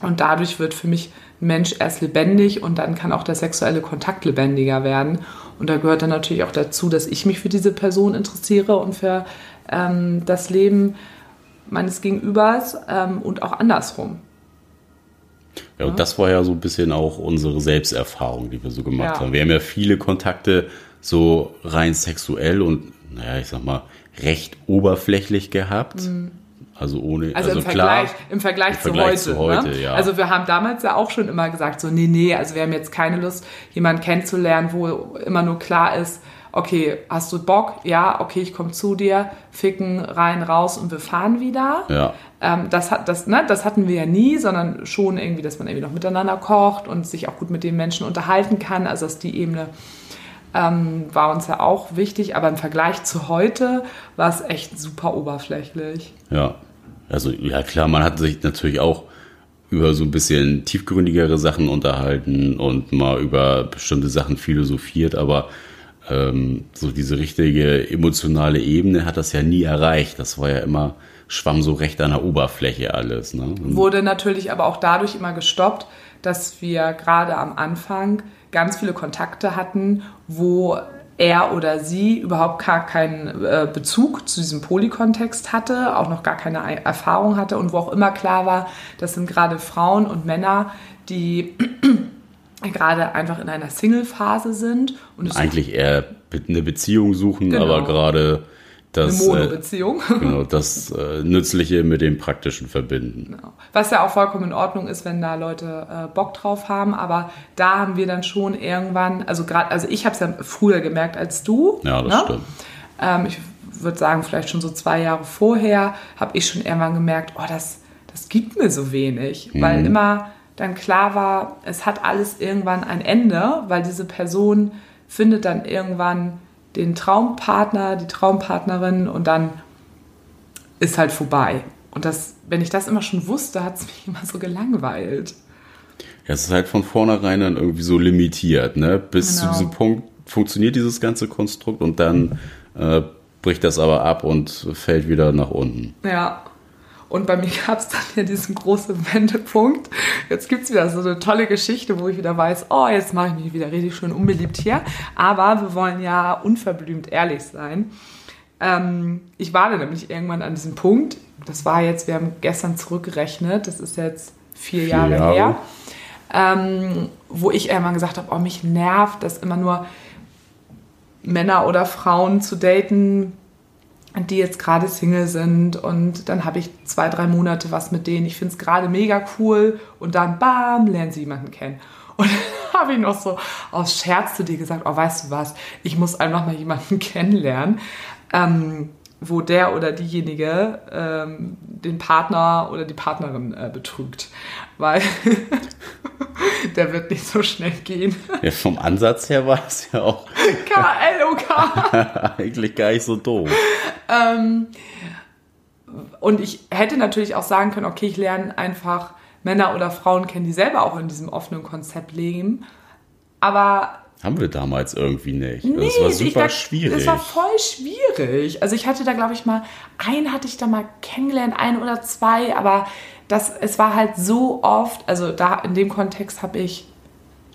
A: und dadurch wird für mich ein Mensch erst lebendig und dann kann auch der sexuelle Kontakt lebendiger werden. Und da gehört dann natürlich auch dazu, dass ich mich für diese Person interessiere und für ähm, das Leben meines Gegenübers ähm, und auch andersrum.
B: Ja, und das war ja so ein bisschen auch unsere Selbsterfahrung, die wir so gemacht
A: Ja.
B: haben. Wir haben ja viele Kontakte so rein sexuell und, naja, ich sag mal, recht oberflächlich gehabt. Also ohne,
A: Also,
B: also,
A: im,
B: klar.
A: Vergleich, im Vergleich,
B: im Vergleich
A: zu
B: zu
A: heute.
B: heute,
A: ne?
B: ja.
A: Also wir haben damals ja auch schon immer gesagt, so nee, nee, also wir haben jetzt keine Lust, jemanden kennenzulernen, wo immer nur klar ist, okay, hast du Bock? Ja, okay, ich komme zu dir, ficken, rein, raus und wir fahren wieder.
B: Ja.
A: Ähm, das, hat, das, ne, das hatten wir ja nie, sondern schon irgendwie, dass man irgendwie noch miteinander kocht und sich auch gut mit den Menschen unterhalten kann. Also dass die Ebene ähm, war uns ja auch wichtig, aber im Vergleich zu heute war es echt super oberflächlich.
B: Ja. Also ja klar, man hat sich natürlich auch über so ein bisschen tiefgründigere Sachen unterhalten und mal über bestimmte Sachen philosophiert, aber ähm, so diese richtige emotionale Ebene hat das ja nie erreicht. Das war ja immer, schwamm so recht an der Oberfläche alles. Ne?
A: Wurde natürlich aber auch dadurch immer gestoppt, dass wir gerade am Anfang ganz viele Kontakte hatten, wo er oder sie überhaupt gar keinen äh, Bezug zu diesem Polykontext hatte, auch noch gar keine Erfahrung hatte und wo auch immer klar war, das sind gerade Frauen und Männer, die [CLEARS THROAT] gerade einfach in einer Single-Phase sind.
B: Und Eigentlich eher eine Beziehung suchen, genau. aber gerade das,
A: eine Monobeziehung.
B: Äh, [LAUGHS] genau, das äh, Nützliche mit dem Praktischen verbinden. Genau.
A: Was ja auch vollkommen in Ordnung ist, wenn da Leute äh, Bock drauf haben, aber da haben wir dann schon irgendwann, also gerade, also ich habe es ja früher gemerkt als du.
B: Ja, das ne? stimmt.
A: Ähm, ich würde sagen, vielleicht schon so zwei Jahre vorher habe ich schon irgendwann gemerkt, oh, das, das gibt mir so wenig, mhm. weil immer dann klar war, es hat alles irgendwann ein Ende, weil diese Person findet dann irgendwann den Traumpartner, die Traumpartnerin und dann ist halt vorbei. Und das, wenn ich das immer schon wusste, hat es mich [LAUGHS] immer so gelangweilt.
B: Ja, es ist halt von vornherein dann irgendwie so limitiert, ne? Bis genau. zu diesem Punkt funktioniert dieses ganze Konstrukt und dann äh, bricht das aber ab und fällt wieder nach unten.
A: Ja. Und bei mir gab es dann ja diesen großen Wendepunkt. Jetzt gibt es wieder so eine tolle Geschichte, wo ich wieder weiß, oh, jetzt mache ich mich wieder richtig schön unbeliebt hier. Aber wir wollen ja unverblümt ehrlich sein. Ähm, ich war da nämlich irgendwann an diesem Punkt. Das war jetzt, wir haben gestern zurückgerechnet, das ist jetzt vier, vier Jahre, Jahre, her. Ähm, wo ich irgendwann gesagt habe, oh, mich nervt das immer nur Männer oder Frauen zu daten, die jetzt gerade Single sind und dann habe ich zwei, drei Monate was mit denen. Ich finde es gerade mega cool und dann bam, lernen sie jemanden kennen. [LAUGHS] Und dann habe ich noch so aus Scherz zu dir gesagt, oh, weißt du was, ich muss einfach mal jemanden [LAUGHS] kennenlernen, ähm, wo der oder diejenige ähm, den Partner oder die Partnerin äh, betrügt. Weil [LAUGHS] der wird nicht so schnell gehen.
B: Ja, vom Ansatz her war es ja auch
A: KLOK.
B: eigentlich gar nicht so doof.
A: Ähm, und ich hätte natürlich auch sagen können, okay, ich lerne einfach Männer oder Frauen kennen, die selber auch in diesem offenen Konzept leben. Aber
B: haben wir damals irgendwie nicht. Nee, das war super
A: da,
B: schwierig.
A: Das war voll schwierig. Also ich hatte da, glaube ich, mal, einen hatte ich da mal kennengelernt, ein oder zwei, aber das, es war halt so oft, also da in dem Kontext habe ich,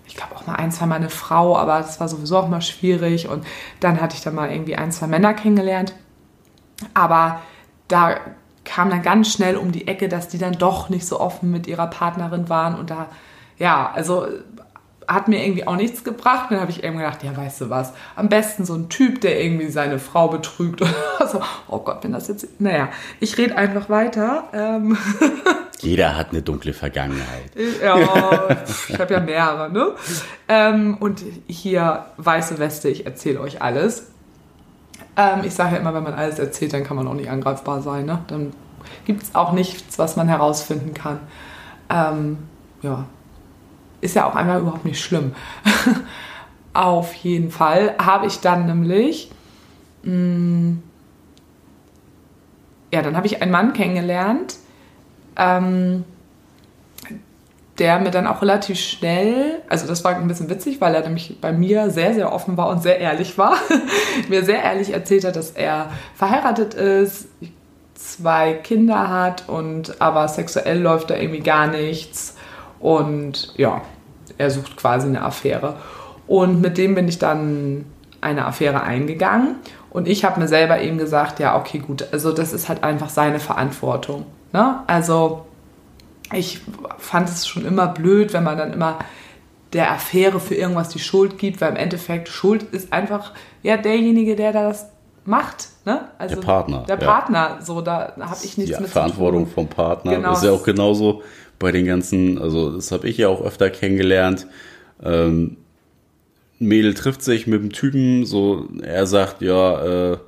A: ich glaube auch mal ein, zwei Mal eine Frau, aber das war sowieso auch mal schwierig. Und dann hatte ich da mal irgendwie ein, zwei Männer kennengelernt. Aber da kam dann ganz schnell um die Ecke, dass die dann doch nicht so offen mit ihrer Partnerin waren und da, ja, also hat mir irgendwie auch nichts gebracht. Dann habe ich eben gedacht, ja, weißt du was, am besten so ein Typ, der irgendwie seine Frau betrügt oder [LAUGHS] so. Oh Gott, wenn das jetzt, naja, ich rede einfach weiter. Ähm. [LAUGHS]
B: Jeder hat eine dunkle Vergangenheit.
A: Ja, ich habe ja mehrere, ne? Ähm, und hier, weiße Weste, ich erzähle euch alles. Ähm, ich sage ja immer, wenn man alles erzählt, dann kann man auch nicht angreifbar sein, ne? Dann gibt es auch nichts, was man herausfinden kann. Ähm, ja, ist ja auch einmal überhaupt nicht schlimm. [LAUGHS] Auf jeden Fall habe ich dann nämlich, mh, mm, ja, dann habe ich einen Mann kennengelernt, ähm, der mir dann auch relativ schnell, also das war ein bisschen witzig, weil er nämlich bei mir sehr, sehr offen war und sehr ehrlich war, [LAUGHS] mir sehr ehrlich erzählt hat, dass er verheiratet ist, zwei Kinder hat und aber sexuell läuft da irgendwie gar nichts und ja, er sucht quasi eine Affäre. Und mit dem bin ich dann eine Affäre eingegangen. Und ich habe mir selber eben gesagt, ja, okay, gut, also das ist halt einfach seine Verantwortung. Ne? Also ich fand es schon immer blöd, wenn man dann immer der Affäre für irgendwas die Schuld gibt, weil im Endeffekt Schuld ist einfach ja derjenige, der das macht. Ne?
B: Also der Partner.
A: Der Partner, ja. so da habe ich nichts
B: ja, mit Verantwortung vom Partner. Genau. Das ist ja auch genauso bei den ganzen, also das habe ich ja auch öfter kennengelernt. Ähm, Mädel trifft sich mit einem Typen, so er sagt, ja, äh,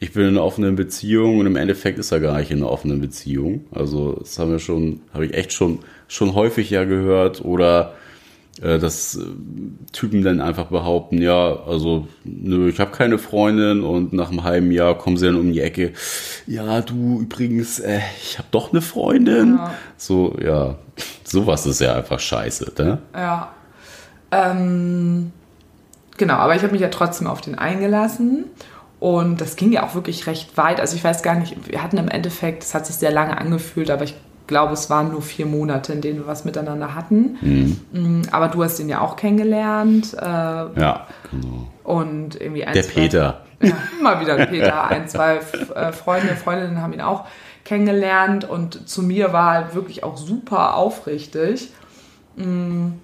B: ich bin in einer offenen Beziehung und im Endeffekt ist er gar nicht in einer offenen Beziehung. Also das haben wir schon, habe ich echt schon schon häufig ja gehört. Oder äh, dass äh, Typen dann einfach behaupten, ja, also nö, ich habe keine Freundin und nach einem halben Jahr kommen sie dann um die Ecke, ja, du übrigens, äh, ich habe doch eine Freundin. Ja. So, ja, sowas ist ja einfach scheiße, ne?
A: Ja. Ähm, genau, aber ich habe mich ja trotzdem auf den eingelassen. Und das ging ja auch wirklich recht weit. Also ich weiß gar nicht, wir hatten im Endeffekt, es hat sich sehr lange angefühlt, aber ich glaube, es waren nur vier Monate, in denen wir was miteinander hatten. Mhm. Mm, aber du hast ihn ja auch kennengelernt. Äh,
B: ja, genau.
A: Und irgendwie
B: ein, Der zwei, Peter. [LAUGHS]
A: Ja, immer wieder Peter. [LAUGHS] Ein, zwei äh, Freunde, Freundinnen haben ihn auch kennengelernt und zu mir war er wirklich auch super aufrichtig.
B: Mhm.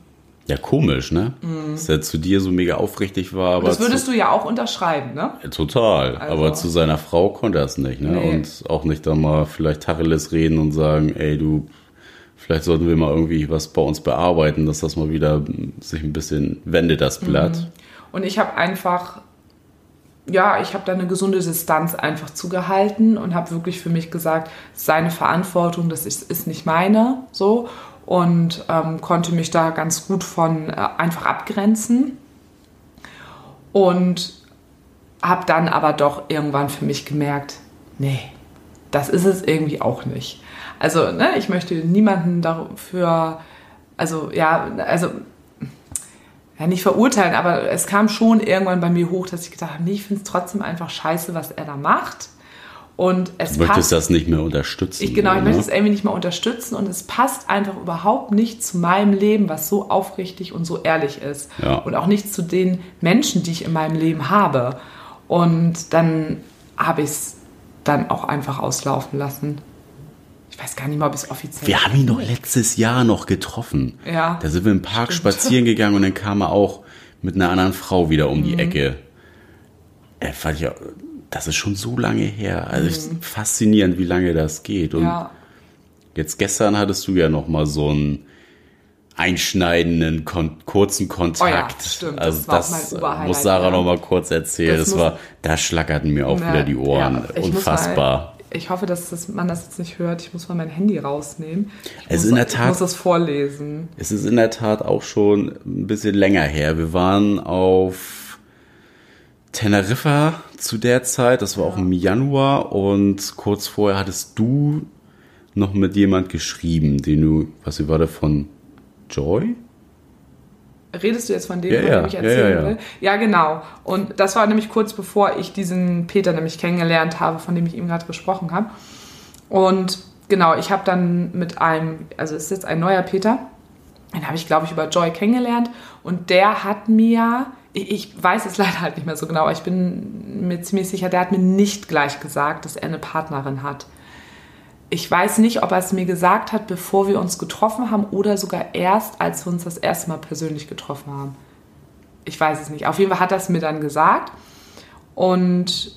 B: Ja, komisch, ne? Mhm. Dass er zu dir so mega aufrichtig war. Aber
A: das würdest zu, du ja auch unterschreiben, ne?
B: Ja, total. Also. Aber zu seiner Frau konnte er es nicht, ne? Nee. Und auch nicht da mal vielleicht Tacheles reden und sagen, ey, du, vielleicht sollten wir mal irgendwie was bei uns bearbeiten, dass das mal wieder sich ein bisschen wendet, das Blatt. Mhm.
A: Und ich habe einfach, ja, ich habe da eine gesunde Distanz einfach zugehalten und habe wirklich für mich gesagt, seine Verantwortung, das ist, ist nicht meine, so und ähm, konnte mich da ganz gut von äh, einfach abgrenzen. Und habe dann aber doch irgendwann für mich gemerkt, nee, das ist es irgendwie auch nicht. Also, ne, ich möchte niemanden dafür, also ja, also ja, nicht verurteilen, aber es kam schon irgendwann bei mir hoch, dass ich gedacht habe, nee, ich finde es trotzdem einfach scheiße, was er da macht. Und es
B: du möchtest passt, das nicht mehr unterstützen.
A: Ich, genau, ich möchte es irgendwie nicht mehr unterstützen und es passt einfach überhaupt nicht zu meinem Leben, was so aufrichtig und so ehrlich ist. Ja. Und auch nicht zu den Menschen, die ich in meinem Leben habe. Und dann habe ich es dann auch einfach auslaufen lassen. Ich weiß gar nicht mal, ob es offiziell
B: Wir haben ihn doch letztes Jahr noch getroffen. Ja. Da sind wir im Park stimmt. spazieren gegangen und dann kam er auch mit einer anderen Frau wieder um die mhm. Ecke. Er fand ich auch das ist schon so lange her. Also mhm. faszinierend, wie lange das geht. Und ja. jetzt gestern hattest du ja noch mal so einen einschneidenden, kon kurzen Kontakt. Oh ja, stimmt. Also das, das muss Sarah ja. noch mal kurz erzählen. Das, das war, da schlackerten mir auch ja, wieder die Ohren. Unfassbar.
A: Mal, ich hoffe, dass das, man das jetzt nicht hört. Ich muss mal mein Handy rausnehmen. Ich
B: es
A: muss,
B: in der Tat, ich
A: muss das vorlesen.
B: Es ist in der Tat auch schon ein bisschen länger her. Wir waren auf Teneriffa zu der Zeit, das war auch im Januar und kurz vorher hattest du noch mit jemand geschrieben, den du, was war der von Joy?
A: Redest du jetzt von dem, ja, von dem ich erzählen ja, ja, will? Ja, genau. Und das war nämlich kurz bevor ich diesen Peter nämlich kennengelernt habe, von dem ich eben gerade gesprochen habe. Und genau, ich habe dann mit einem, also es ist jetzt ein neuer Peter, den habe ich, glaube ich, über Joy kennengelernt und der hat mir ich weiß es [LAUGHS] leider halt nicht mehr so genau, aber ich bin mir ziemlich sicher, der hat mir nicht gleich gesagt, dass er eine Partnerin hat. Ich weiß nicht, ob er es mir gesagt hat, bevor wir uns getroffen haben oder sogar erst, als wir uns das erste Mal persönlich getroffen haben. Ich weiß es nicht. Auf jeden Fall hat er es mir dann gesagt. Und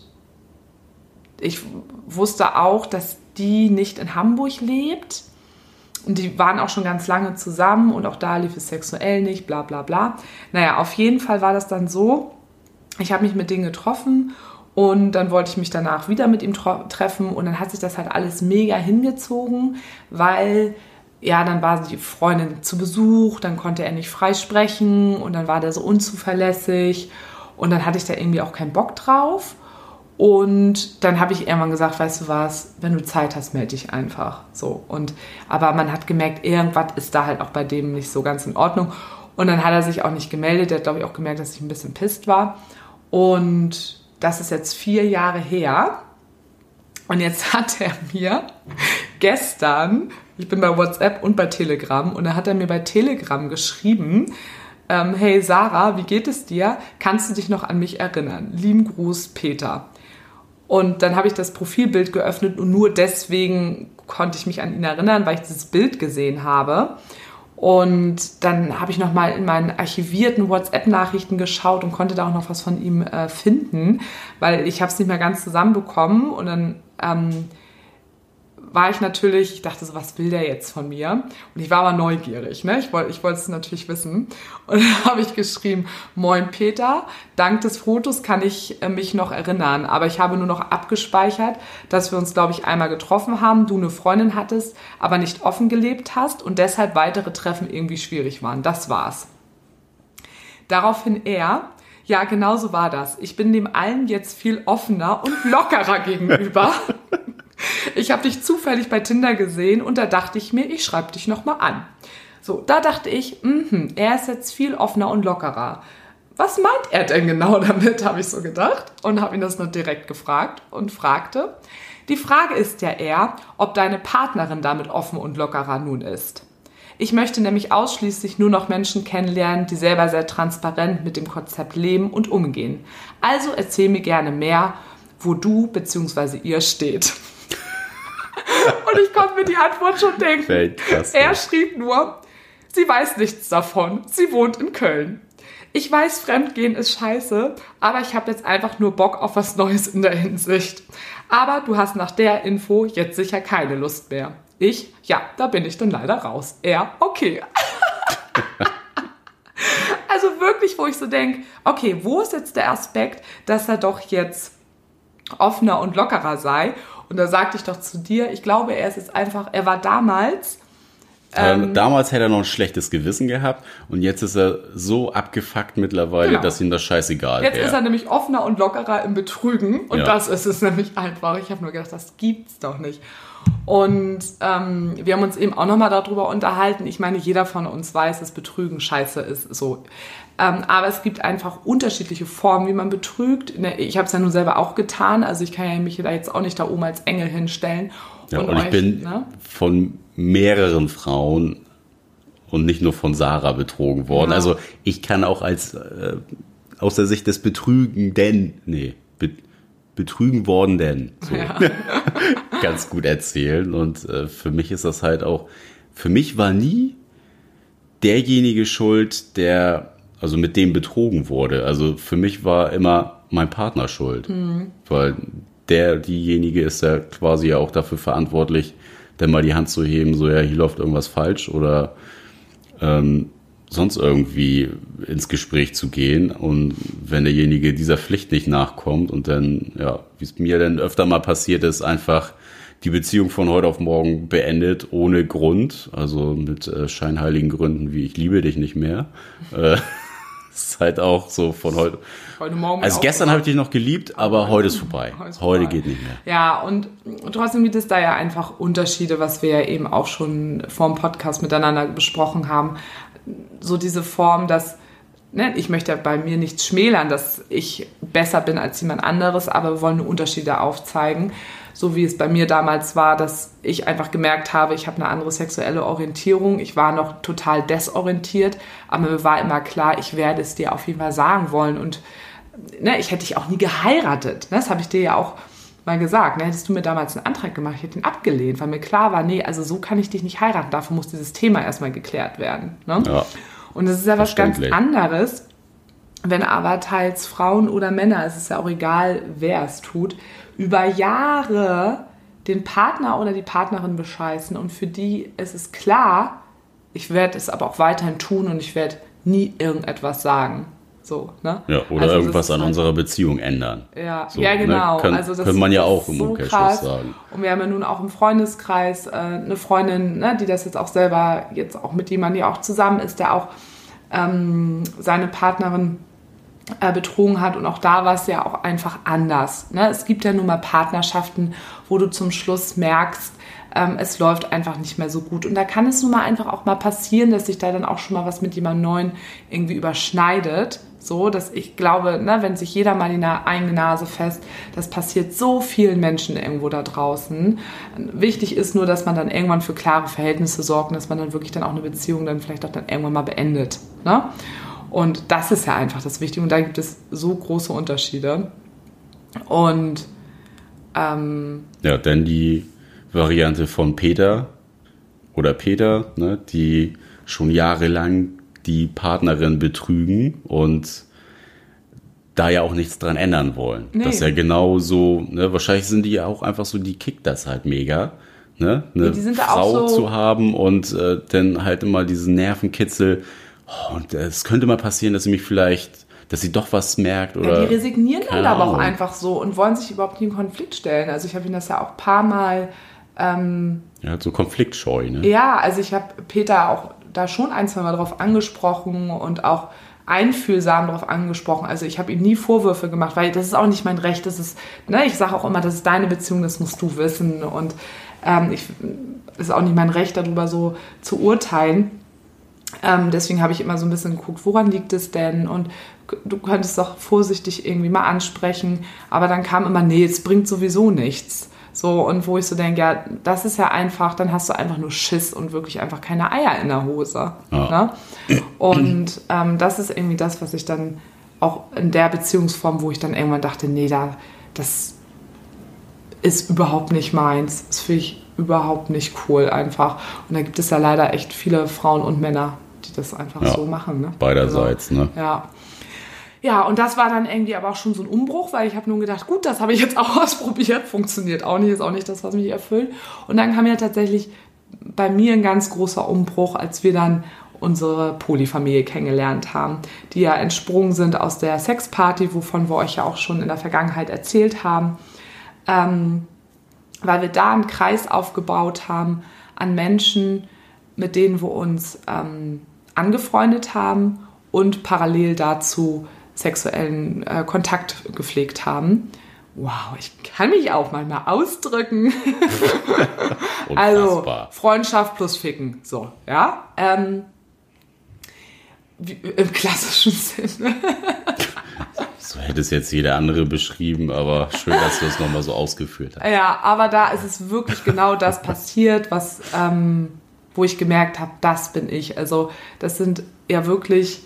A: ich wusste auch, dass die nicht in Hamburg lebt und die waren auch schon ganz lange zusammen und auch da lief es sexuell nicht, bla bla bla. Naja, auf jeden Fall war das dann so, ich habe mich mit denen getroffen und dann wollte ich mich danach wieder mit ihm treffen und dann hat sich das halt alles mega hingezogen, weil ja, dann war die Freundin zu Besuch, dann konnte er nicht frei sprechen und dann war der so unzuverlässig und dann hatte ich da irgendwie auch keinen Bock drauf. Und dann habe ich irgendwann gesagt, weißt du was, wenn du Zeit hast, melde dich einfach. So. Und, aber man hat gemerkt, irgendwas ist da halt auch bei dem nicht so ganz in Ordnung. Und dann hat er sich auch nicht gemeldet. Der hat, glaube ich, auch gemerkt, dass ich ein bisschen pisst war. Und das ist jetzt vier Jahre her. Und jetzt [LAUGHS] hat er mir gestern, ich bin bei WhatsApp und bei Telegram, und da hat er mir bei Telegram geschrieben, ähm, hey Sarah, wie geht es dir? Kannst du dich noch an mich erinnern? Lieben Gruß, Peter. Und dann habe ich das Profilbild geöffnet und nur deswegen konnte ich mich an ihn erinnern, weil ich dieses Bild gesehen habe. Und dann habe ich nochmal in meinen archivierten WhatsApp-Nachrichten geschaut und konnte da auch noch was von ihm äh, finden, weil ich habe es nicht mehr ganz zusammenbekommen. Und dann ähm, war ich natürlich, ich dachte so, was will der jetzt von mir? Und ich war aber neugierig, ne? Ich wollte ich wollte es natürlich wissen. Und [LAUGHS] dann habe ich geschrieben, moin Peter, dank des Fotos kann ich äh, mich noch erinnern, aber ich habe nur noch abgespeichert, dass wir uns, glaube ich, einmal getroffen haben, du eine Freundin hattest, aber nicht offen gelebt hast und deshalb weitere Treffen irgendwie schwierig waren. Das war's. Daraufhin er, ja, genau so war das. Ich bin dem allen jetzt viel offener und lockerer gegenüber. [LAUGHS] Ich habe dich zufällig bei Tinder gesehen und da dachte ich mir, ich schreibe dich nochmal an. So, da dachte ich, mh, er ist jetzt viel offener und lockerer. Was meint er denn genau [LAUGHS] damit, habe ich so gedacht und habe ihn das nur direkt gefragt und fragte, die Frage ist ja eher, ob deine Partnerin damit offen und lockerer nun ist. Ich möchte nämlich ausschließlich nur noch Menschen kennenlernen, die selber sehr transparent mit dem Konzept leben und umgehen. Also erzähl mir gerne mehr, wo du bzw. ihr steht. Und ich konnte mir die Antwort schon denken. Er schrieb nur, sie weiß nichts davon. Sie wohnt in Köln. Ich weiß, Fremdgehen ist scheiße, aber ich habe jetzt einfach nur Bock auf was Neues in der Hinsicht. Aber du hast nach der Info jetzt sicher keine Lust mehr. Ich, ja, da bin ich dann leider raus. Er, okay. [LAUGHS] also wirklich, wo ich so denke, okay, wo ist jetzt der Aspekt, dass er doch jetzt offener und lockerer sei? Und da sagte ich doch zu dir, ich glaube, er ist jetzt einfach, er war damals
B: ähm, Damals hätte er noch ein schlechtes Gewissen gehabt und jetzt ist er so abgefuckt mittlerweile, genau. dass ihm das scheißegal
A: Jetzt wär. ist er nämlich offener und lockerer im Betrügen und ja. das ist es nämlich einfach. Ich habe nur gedacht, das gibt's doch nicht. Und ähm, wir haben uns eben auch nochmal darüber unterhalten. Ich meine, jeder von uns weiß, dass Betrügen scheiße ist. So. Ähm, aber es gibt einfach unterschiedliche Formen, wie man betrügt. Ich habe es ja nun selber auch getan. Also ich kann ja mich da jetzt auch nicht da oben als Engel hinstellen.
B: Ja, und, und euch, ich bin ne? von mehreren Frauen und nicht nur von Sarah betrogen worden. Ja. Also ich kann auch als äh, aus der Sicht des Betrügenden, nee, be, betrügen worden denn so, ja. [LAUGHS] ganz gut erzählen. Und äh, für mich ist das halt auch, für mich war nie derjenige schuld, der, also mit dem betrogen wurde. Also für mich war immer mein Partner schuld. Mhm. Weil der, diejenige ist ja quasi auch dafür verantwortlich, dann mal die Hand zu heben, so ja, hier läuft irgendwas falsch oder ähm, sonst irgendwie ins Gespräch zu gehen. Und wenn derjenige dieser Pflicht nicht nachkommt und dann, ja, wie es mir dann öfter mal passiert ist, einfach die Beziehung von heute auf morgen beendet, ohne Grund, also mit äh, scheinheiligen Gründen wie ich liebe dich nicht mehr. Äh, [LAUGHS] ist halt auch so von heute. Heute Morgen. Also gestern habe ich dich noch geliebt, aber heute ist vorbei. Heute, ist heute geht nicht mehr.
A: Ja, und trotzdem gibt es da ja einfach Unterschiede, was wir ja eben auch schon vor dem Podcast miteinander besprochen haben. So diese Form, dass ne, ich möchte bei mir nichts schmälern, dass ich besser bin als jemand anderes, aber wir wollen nur Unterschiede aufzeigen so wie es bei mir damals war, dass ich einfach gemerkt habe, ich habe eine andere sexuelle Orientierung. Ich war noch total desorientiert, aber mir war immer klar, ich werde es dir auf jeden Fall sagen wollen. Und ne, ich hätte dich auch nie geheiratet. Das habe ich dir ja auch mal gesagt. Ne? Hättest du mir damals einen Antrag gemacht, ich hätte ihn abgelehnt, weil mir klar war, nee, also so kann ich dich nicht heiraten. Dafür muss dieses Thema erstmal geklärt werden. Ne? Ja, Und das ist ja was ganz anderes, wenn aber teils Frauen oder Männer, es ist ja auch egal, wer es tut, über Jahre den Partner oder die Partnerin bescheißen und für die ist es klar, ich werde es aber auch weiterhin tun und ich werde nie irgendetwas sagen. So, ne?
B: Ja, oder also irgendwas an halt, unserer Beziehung ändern.
A: Ja, so, ja ne? genau.
B: Ne? Kann, also das könnte man ja auch im so Umkehrschluss sagen.
A: Und wir haben ja nun auch im Freundeskreis äh, eine Freundin, ne, die das jetzt auch selber, jetzt auch mit jemandem, die auch zusammen ist, der auch ähm, seine Partnerin äh, betrogen hat. Und auch da war es ja auch einfach anders. Ne? Es gibt ja nun mal Partnerschaften, wo du zum Schluss merkst, ähm, es läuft einfach nicht mehr so gut. Und da kann es nun mal einfach auch mal passieren, dass sich da dann auch schon mal was mit jemandem Neuen irgendwie überschneidet. So, dass ich glaube, ne, wenn sich jeder mal die eigene Nase fest, das passiert so vielen Menschen irgendwo da draußen. Wichtig ist nur, dass man dann irgendwann für klare Verhältnisse sorgt und dass man dann wirklich dann auch eine Beziehung dann vielleicht auch dann irgendwann mal beendet. Ne? Und das ist ja einfach das Wichtige. Und da gibt es so große Unterschiede. Und ähm,
B: ja, dann die Variante von Peter oder Peter, ne, die schon jahrelang die Partnerin betrügen und da ja auch nichts dran ändern wollen. Nee. Das ist ja genau so, ne, wahrscheinlich sind die ja auch einfach so, die kickt das halt mega, ne, eine Frau so zu haben und äh, dann halt immer diesen Nervenkitzel, Oh, und es könnte mal passieren, dass sie mich vielleicht, dass sie doch was merkt oder.
A: Ja, die resignieren dann aber auch einfach so und wollen sich überhaupt nie in Konflikt stellen. Also ich habe ihn das ja auch ein paar Mal. Ähm,
B: ja, so konfliktscheu, ne?
A: Ja, also ich habe Peter auch da schon ein, zwei Mal drauf angesprochen und auch einfühlsam darauf angesprochen. Also ich habe ihm nie Vorwürfe gemacht, weil das ist auch nicht mein Recht. Das ist, ne, ich sage auch immer, das ist deine Beziehung, das musst du wissen. Und ähm, ich ist auch nicht mein Recht, darüber so zu urteilen. Ähm, deswegen habe ich immer so ein bisschen geguckt, woran liegt es denn? Und du könntest doch vorsichtig irgendwie mal ansprechen. Aber dann kam immer, nee, es bringt sowieso nichts. So, und wo ich so denke, ja, das ist ja einfach, dann hast du einfach nur Schiss und wirklich einfach keine Eier in der Hose. Ja. Ne? Und ähm, das ist irgendwie das, was ich dann auch in der Beziehungsform, wo ich dann irgendwann dachte, nee, da, das ist überhaupt nicht meins. Das finde ich überhaupt nicht cool einfach. Und da gibt es ja leider echt viele Frauen und Männer, die das einfach ja, so machen. Ne?
B: Beiderseits, also, ne?
A: Ja. Ja, und das war dann irgendwie aber auch schon so ein Umbruch, weil ich habe nun gedacht, gut, das habe ich jetzt auch [LAUGHS] ausprobiert, funktioniert auch nicht, ist auch nicht das, was mich erfüllt. Und dann kam ja tatsächlich bei mir ein ganz großer Umbruch, als wir dann unsere Polyfamilie kennengelernt haben, die ja entsprungen sind aus der Sexparty, wovon wir euch ja auch schon in der Vergangenheit erzählt haben, ähm, weil wir da einen Kreis aufgebaut haben an Menschen, mit denen wir uns ähm, angefreundet haben und parallel dazu sexuellen äh, Kontakt gepflegt haben. Wow, ich kann mich auch manchmal ausdrücken. [LAUGHS] also Freundschaft plus Ficken, so, ja. Ähm, wie, Im klassischen Sinne.
B: So hätte es jetzt jeder andere beschrieben, aber schön, dass du es nochmal so ausgeführt hast.
A: Ja, aber da ist es wirklich genau das passiert, was, ähm, wo ich gemerkt habe, das bin ich. Also das sind ja wirklich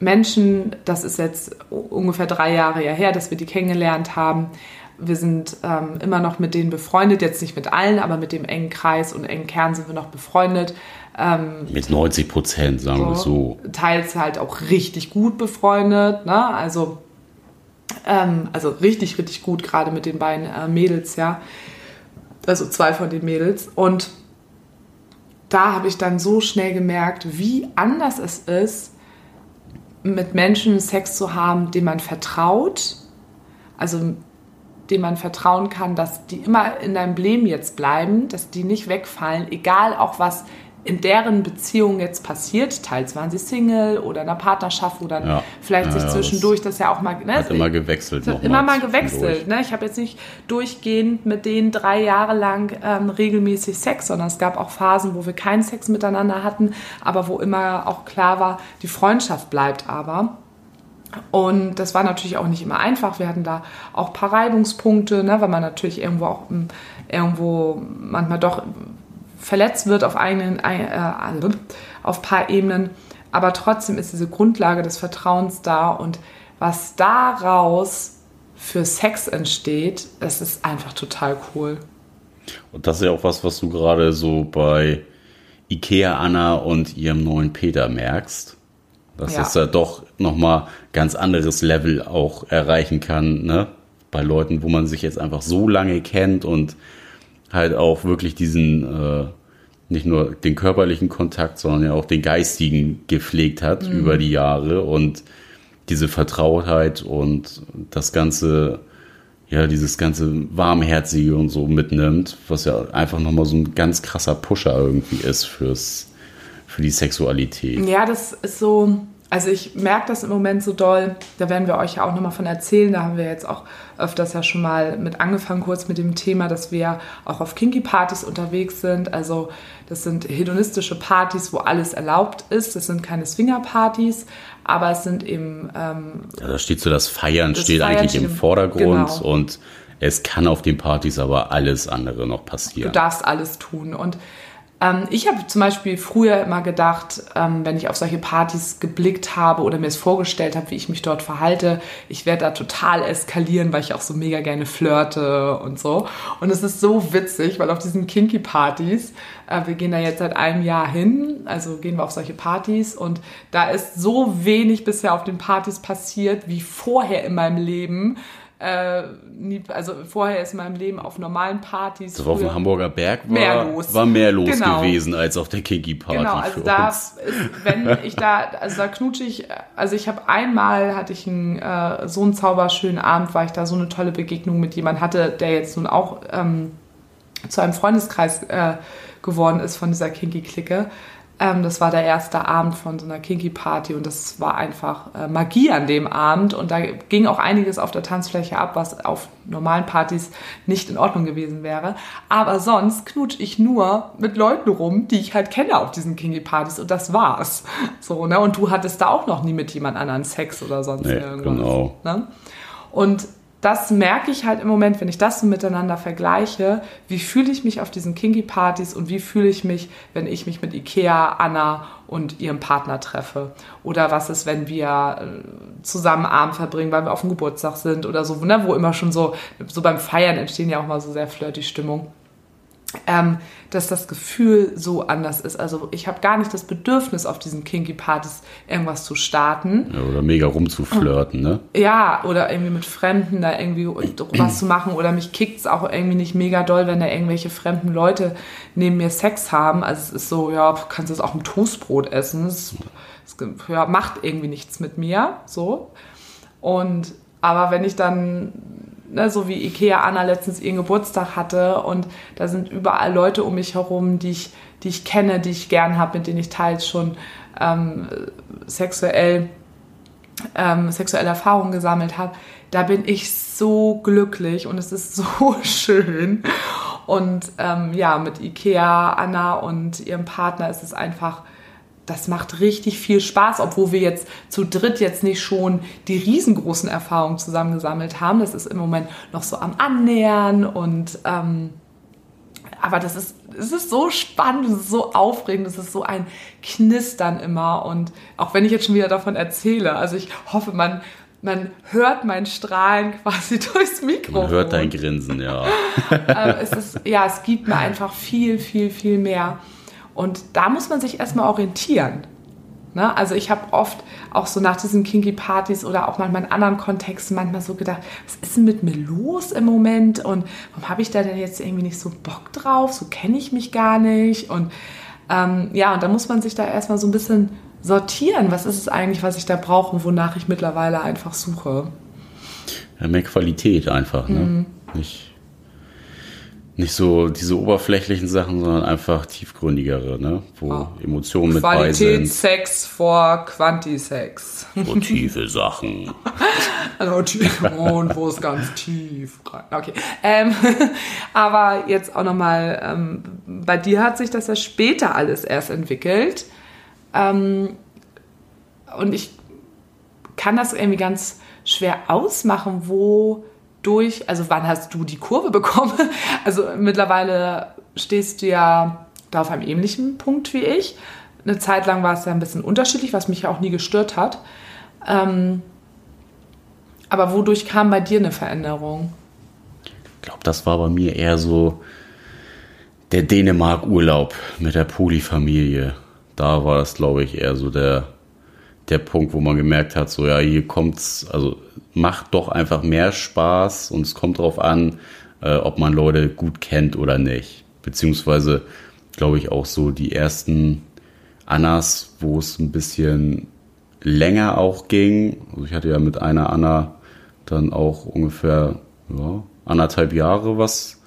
A: Menschen, das ist jetzt ungefähr drei Jahre her, dass wir die kennengelernt haben. Wir sind ähm, immer noch mit denen befreundet, jetzt nicht mit allen, aber mit dem engen Kreis und engen Kern sind wir noch befreundet.
B: Ähm, mit 90 Prozent, sagen so, wir so.
A: Teils halt auch richtig gut befreundet, ne? Also, ähm, also richtig, richtig gut, gerade mit den beiden äh, Mädels, ja. Also zwei von den Mädels. Und da habe ich dann so schnell gemerkt, wie anders es ist, mit Menschen Sex zu haben, dem man vertraut, also dem man vertrauen kann, dass die immer in deinem Leben jetzt bleiben, dass die nicht wegfallen, egal auch was in deren Beziehung jetzt passiert. Teils waren sie Single oder in einer Partnerschaft, wo dann ja. vielleicht ja, sich zwischendurch das, das, ja auch mal.
B: Ne, hat immer gewechselt.
A: Noch immer mal gewechselt. Ne? Ich habe jetzt nicht durchgehend mit denen drei Jahre lang ähm, regelmäßig Sex, sondern es gab auch Phasen, wo wir keinen Sex miteinander hatten, aber wo immer auch klar war, die Freundschaft bleibt aber. Und das war natürlich auch nicht immer einfach. Wir hatten da auch ein paar Reibungspunkte, ne, weil man natürlich irgendwo auch irgendwo manchmal doch verletzt wird auf einen, äh, auf paar Ebenen, aber trotzdem ist diese Grundlage des Vertrauens da und was daraus für Sex entsteht, das ist einfach total cool.
B: Und das ist ja auch was, was du gerade so bei Ikea Anna und ihrem neuen Peter merkst. Dass ja. es da doch nochmal ganz anderes Level auch erreichen kann, ne? Bei Leuten, wo man sich jetzt einfach so lange kennt und halt auch wirklich diesen, äh, nicht nur den körperlichen Kontakt, sondern ja auch den geistigen gepflegt hat mhm. über die Jahre und diese Vertrautheit und das ganze, ja, dieses ganze Warmherzige und so mitnimmt, was ja einfach nochmal so ein ganz krasser Pusher irgendwie ist fürs, für die Sexualität.
A: Ja, das ist so, also ich merke das im Moment so doll, da werden wir euch ja auch nochmal von erzählen, da haben wir jetzt auch öfters ja schon mal mit angefangen, kurz mit dem Thema, dass wir auch auf Kinky-Partys unterwegs sind. Also das sind hedonistische Partys, wo alles erlaubt ist. Das sind keine Swinger-Partys, aber es sind eben... Ähm,
B: ja, da steht so, das Feiern das steht Feiern eigentlich im Vordergrund genau. und es kann auf den Partys aber alles andere noch passieren.
A: Du darfst alles tun und ähm, ich habe zum Beispiel früher immer gedacht, ähm, wenn ich auf solche Partys geblickt habe oder mir es vorgestellt habe, wie ich mich dort verhalte, ich werde da total eskalieren, weil ich auch so mega gerne flirte und so. Und es ist so witzig, weil auf diesen Kinky-Partys, äh, wir gehen da jetzt seit einem Jahr hin, also gehen wir auf solche Partys und da ist so wenig bisher auf den Partys passiert wie vorher in meinem Leben äh, nie, also vorher ist in meinem Leben auf normalen Partys.
B: So auf dem Hamburger Berg war mehr los, war mehr los genau. gewesen als auf der Kinky Party. Genau,
A: also da ist, wenn ich da, also da knutsche ich, also ich habe einmal hatte ich einen, äh, so einen zauberschönen Abend, weil ich da so eine tolle Begegnung mit jemandem hatte, der jetzt nun auch ähm, zu einem Freundeskreis äh, geworden ist von dieser Kinky-Clique. Ähm, das war der erste Abend von so einer Kinky-Party und das war einfach äh, Magie an dem Abend. Und da ging auch einiges auf der Tanzfläche ab, was auf normalen Partys nicht in Ordnung gewesen wäre. Aber sonst knutsch ich nur mit Leuten rum, die ich halt kenne auf diesen Kinky-Partys und das war's. So, ne? Und du hattest da auch noch nie mit jemand anderen Sex oder sonst nee, irgendwas. Genau. Ne? Und das merke ich halt im Moment, wenn ich das so miteinander vergleiche, wie fühle ich mich auf diesen Kinky-Partys und wie fühle ich mich, wenn ich mich mit Ikea, Anna und ihrem Partner treffe. Oder was ist, wenn wir äh, zusammen Abend verbringen, weil wir auf dem Geburtstag sind oder so, ne, wo immer schon so, so beim Feiern entstehen ja auch mal so sehr flirty Stimmung ähm, dass das Gefühl so anders ist. Also ich habe gar nicht das Bedürfnis, auf diesen Kinky-Partys irgendwas zu starten.
B: Ja, oder mega rumzuflirten, ne?
A: Ja, oder irgendwie mit Fremden da irgendwie was zu machen. Oder mich kickt es auch irgendwie nicht mega doll, wenn da irgendwelche fremden Leute neben mir Sex haben. Also es ist so, ja, kannst du es auch im Toastbrot essen. Es, es ja, macht irgendwie nichts mit mir, so. Und aber wenn ich dann ne, so wie Ikea Anna letztens ihren Geburtstag hatte und da sind überall Leute um mich herum, die ich, die ich kenne, die ich gern habe, mit denen ich teils schon ähm, sexuell ähm, sexuelle Erfahrungen gesammelt habe, da bin ich so glücklich und es ist [LAUGHS] so schön. Und ähm, ja, mit Ikea, Anna und ihrem Partner ist es einfach das macht richtig viel Spaß, obwohl wir jetzt zu dritt jetzt nicht schon die riesengroßen Erfahrungen zusammengesammelt haben. Das ist im Moment noch so am Annähern und ähm, aber das ist, es ist so spannend, es ist so aufregend, es ist so ein Knistern immer und auch wenn ich jetzt schon wieder davon erzähle, also ich hoffe, man, man hört mein Strahlen quasi [LAUGHS] durchs Mikrofon.
B: Man hört dein Grinsen, ja.
A: äh, es ist, ja, es gibt mir einfach viel, viel, viel mehr. Und da muss man sich erstmal orientieren. Ne? Also ich habe oft auch so nach diesen Kinky-Partys oder auch manchmal in anderen Kontexten manchmal so gedacht, was ist denn mit mir los im Moment und warum habe ich da denn jetzt irgendwie nicht so Bock drauf? So kenne ich mich gar nicht. Und ähm, ja, und da muss man sich da erstmal so ein bisschen sortieren. Was ist es eigentlich, was ich da brauche und wonach ich mittlerweile einfach suche?
B: Ja, mehr Qualität einfach, ne? Mhm. Nicht nicht so diese oberflächlichen Sachen, sondern einfach tiefgründigere, ne? wo ah. Emotionen mit bei sind.
A: Qualitätssex vor Quantisex.
B: So tiefe Sachen. [LAUGHS]
A: also tief und wo es ganz tief rein. Okay. Ähm, [LAUGHS] aber jetzt auch nochmal, ähm, bei dir hat sich das ja später alles erst entwickelt. Ähm, und ich kann das irgendwie ganz schwer ausmachen, wo durch, also wann hast du die Kurve bekommen? [LAUGHS] Also mittlerweile stehst du ja da auf einem ähnlichen Punkt wie ich. Eine Zeit lang war es ja ein bisschen unterschiedlich, was mich ja auch nie gestört hat. Ähm, aber wodurch kam bei dir eine Veränderung?
B: Ich glaube, das war bei mir eher so der Dänemark-Urlaub mit der Polyfamilie. Da war das, glaube ich, eher so der, der Punkt, wo man gemerkt hat, so ja, hier kommt's, also macht doch einfach mehr Spaß und es kommt darauf an, äh, ob man Leute gut kennt oder nicht. Beziehungsweise, glaube ich, auch so die ersten Annas, wo es ein bisschen länger auch ging. Also ich hatte ja mit einer Anna dann auch ungefähr ja, anderthalb Jahre was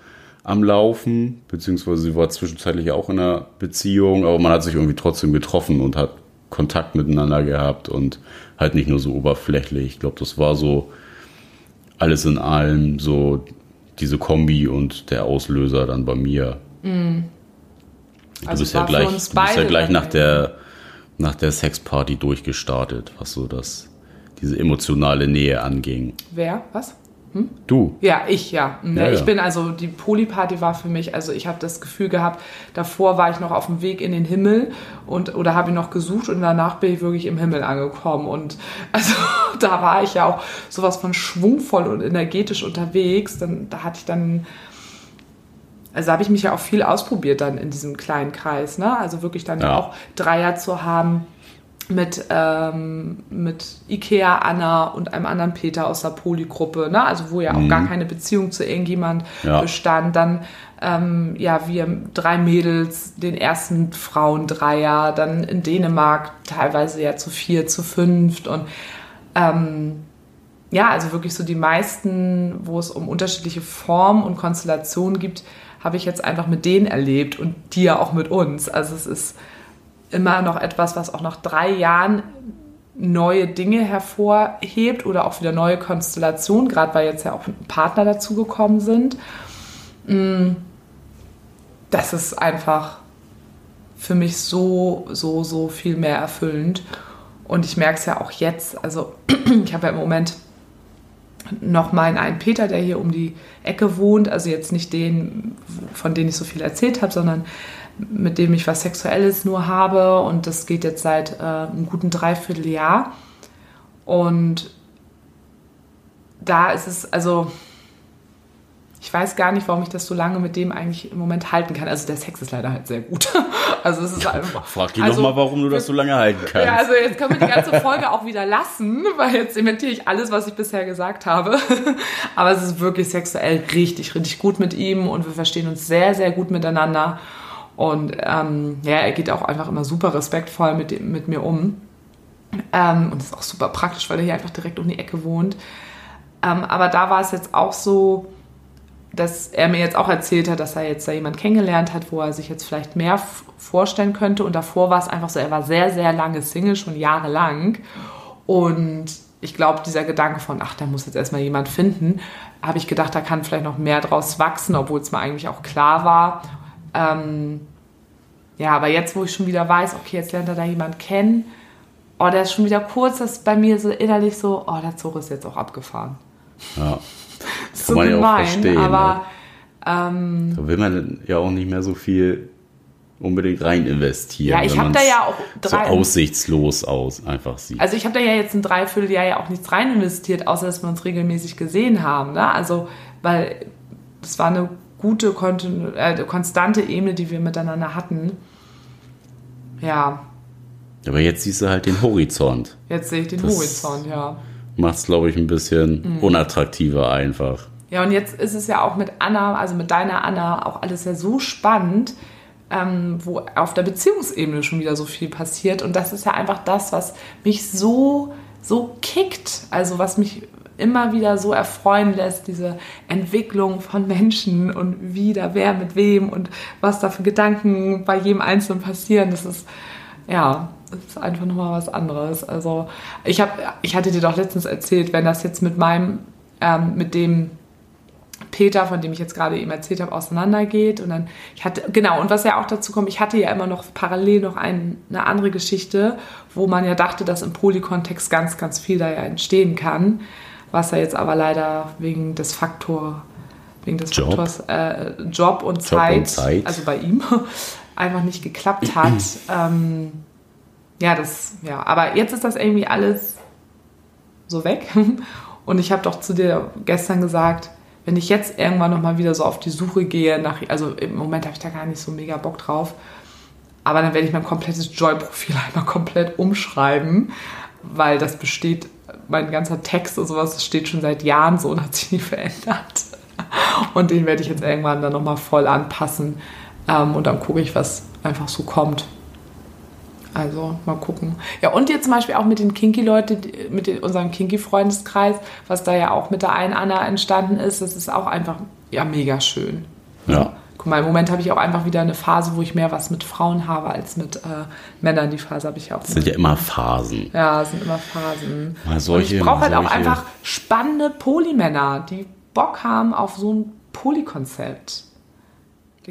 B: am Laufen, beziehungsweise sie war zwischenzeitlich auch in einer Beziehung, aber man hat sich irgendwie trotzdem getroffen und hat Kontakt miteinander gehabt und halt nicht nur so oberflächlich. Ich glaube, das war so alles in allem so diese Kombi und der Auslöser dann bei mir. Mm. Also du bist ja gleich, du bist ja gleich nach der, nach der Sexparty durchgestartet, was so das, diese emotionale Nähe anging.
A: Wer? Was?
B: Hm? Du?
A: Ja, ich, ja. ja, ja. Ich bin also, die Polyparty war für mich, also ich habe das Gefühl gehabt, davor war ich noch auf dem Weg in den Himmel und oder habe ich noch gesucht und danach bin ich wirklich im Himmel angekommen. Und [LAUGHS] also da war ich ja auch sowas von schwungvoll und energetisch unterwegs. Dann, da hatte ich dann, also habe ich mich ja auch viel ausprobiert dann in diesem kleinen Kreis, ne? Also wirklich dann ja. auch Dreier zu haben mit, ähm, mit Ikea Anna und einem anderen Peter aus der Polygruppe, ne? also wo ja auch mhm. gar keine Beziehung zu irgendjemand ja. bestand. Dann ähm, ja, wir drei Mädels, den ersten Frauendreier, dann in Dänemark teilweise ja zu vier, zu fünft und ähm, ja, also wirklich so die meisten, wo es um unterschiedliche Formen und Konstellationen gibt, habe ich jetzt einfach mit denen erlebt und die ja auch mit uns. Also es ist immer noch etwas, was auch nach drei Jahren neue Dinge hervorhebt oder auch wieder neue Konstellationen, gerade weil jetzt ja auch Partner dazugekommen sind. Mm, das ist einfach für mich so, so, so viel mehr erfüllend. Und ich merke es ja auch jetzt. Also, [CLEARS THROAT] ich habe ja im Moment noch meinen einen Peter, der hier um die Ecke wohnt. Also, jetzt nicht den, von dem ich so viel erzählt habe, sondern mit dem ich was Sexuelles nur habe. Und das geht jetzt seit äh, einem guten Dreivierteljahr. Und da ist es, also ich weiß gar nicht, warum ich das so lange mit dem eigentlich im Moment halten kann. Also der Sex ist leider halt sehr gut. [LAUGHS] Also es ist einfach.
B: Frag dich also, doch mal, warum du das so lange halten kannst.
A: Ja, also jetzt können wir die [LAUGHS] ganze Folge auch wieder lassen, weil jetzt dementiere ich alles, was ich bisher gesagt habe. [LAUGHS] Aber es ist wirklich sexuell richtig, richtig gut mit ihm und wir verstehen uns sehr, sehr gut miteinander. Und ähm, ja, er geht auch einfach immer super respektvoll mit, mit mir um. Ähm, und ist auch super praktisch, weil er hier einfach direkt um die Ecke wohnt. Ähm, aber da war es jetzt auch so, dass er mir jetzt auch erzählt hat, dass er jetzt da jemand kennengelernt hat, wo er sich jetzt vielleicht mehr vorstellen könnte. Und davor war es einfach so, er war sehr, sehr lange Single, schon jahrelang. Und ich glaube, dieser Gedanke von, ach, da muss jetzt erstmal jemand finden, habe ich gedacht, da kann vielleicht noch mehr draus wachsen, obwohl es mir eigentlich auch klar war. Ähm, ja, aber jetzt, wo ich schon wieder weiß, okay, jetzt lernt er da jemand kennen, oh, der ist schon wieder kurz, das bei mir so innerlich so, oh, der Zug ist jetzt auch abgefahren.
B: Ja. [LAUGHS]
A: Das so gemein, ja verstehen, aber
B: ne? ähm, da will man ja auch nicht mehr so viel unbedingt rein investieren.
A: Ja, ich habe da ja auch
B: drei, so aussichtslos aus einfach sieht.
A: Also ich habe da ja jetzt ein Dreivierteljahr ja auch nichts rein investiert, außer dass wir uns regelmäßig gesehen haben. Ne? Also weil das war eine gute, äh, konstante Ebene, die wir miteinander hatten. Ja.
B: Aber jetzt siehst du halt den Horizont.
A: Jetzt sehe ich den das Horizont, ja.
B: Macht es, glaube ich, ein bisschen mhm. unattraktiver einfach.
A: Ja, und jetzt ist es ja auch mit Anna, also mit deiner Anna, auch alles ja so spannend, ähm, wo auf der Beziehungsebene schon wieder so viel passiert. Und das ist ja einfach das, was mich so, so kickt. Also was mich immer wieder so erfreuen lässt, diese Entwicklung von Menschen und wie da wer mit wem und was da für Gedanken bei jedem Einzelnen passieren. Das ist, ja, das ist einfach nochmal was anderes. Also ich habe, ich hatte dir doch letztens erzählt, wenn das jetzt mit meinem, ähm, mit dem Peter, von dem ich jetzt gerade eben erzählt habe, auseinandergeht. Und dann, ich hatte, genau, und was ja auch dazu kommt, ich hatte ja immer noch parallel noch ein, eine andere Geschichte, wo man ja dachte, dass im Polykontext ganz, ganz viel da ja entstehen kann was er jetzt aber leider wegen des Faktor, wegen des Job. Faktors äh, Job, und, Job Zeit, und Zeit, also bei ihm, [LAUGHS] einfach nicht geklappt hat. [CLEARS THROAT] ähm, ja, das, ja, aber jetzt ist das irgendwie alles so weg. [LAUGHS] Und ich habe doch zu dir gestern gesagt, wenn ich jetzt irgendwann nochmal wieder so auf die Suche gehe, nach, also im Moment habe ich da gar nicht so mega Bock drauf, aber dann werde ich mein komplettes Joy-Profil [LAUGHS] einmal komplett umschreiben, weil das besteht mein ganzer Text und sowas steht schon seit Jahren so und hat sich nie [LAUGHS] verändert. Und den werde ich jetzt irgendwann dann nochmal voll anpassen. Ähm, und dann gucke ich, was einfach so kommt. Also mal gucken. Ja, und jetzt zum Beispiel auch mit den Kinky-Leuten, mit den, unserem Kinky-Freundeskreis, was da ja auch mit der einen Anna entstanden ist, das ist auch einfach ja mega schön.
B: Ja.
A: Guck mal, im Moment habe ich auch einfach wieder eine Phase, wo ich mehr was mit Frauen habe als mit äh, Männern. Die Phase habe ich auch.
B: Das sind ja immer Phasen.
A: Ja, es sind immer Phasen.
B: Mal solche,
A: Und ich brauche halt auch einfach spannende Polymänner, die Bock haben auf so ein Polykonzept.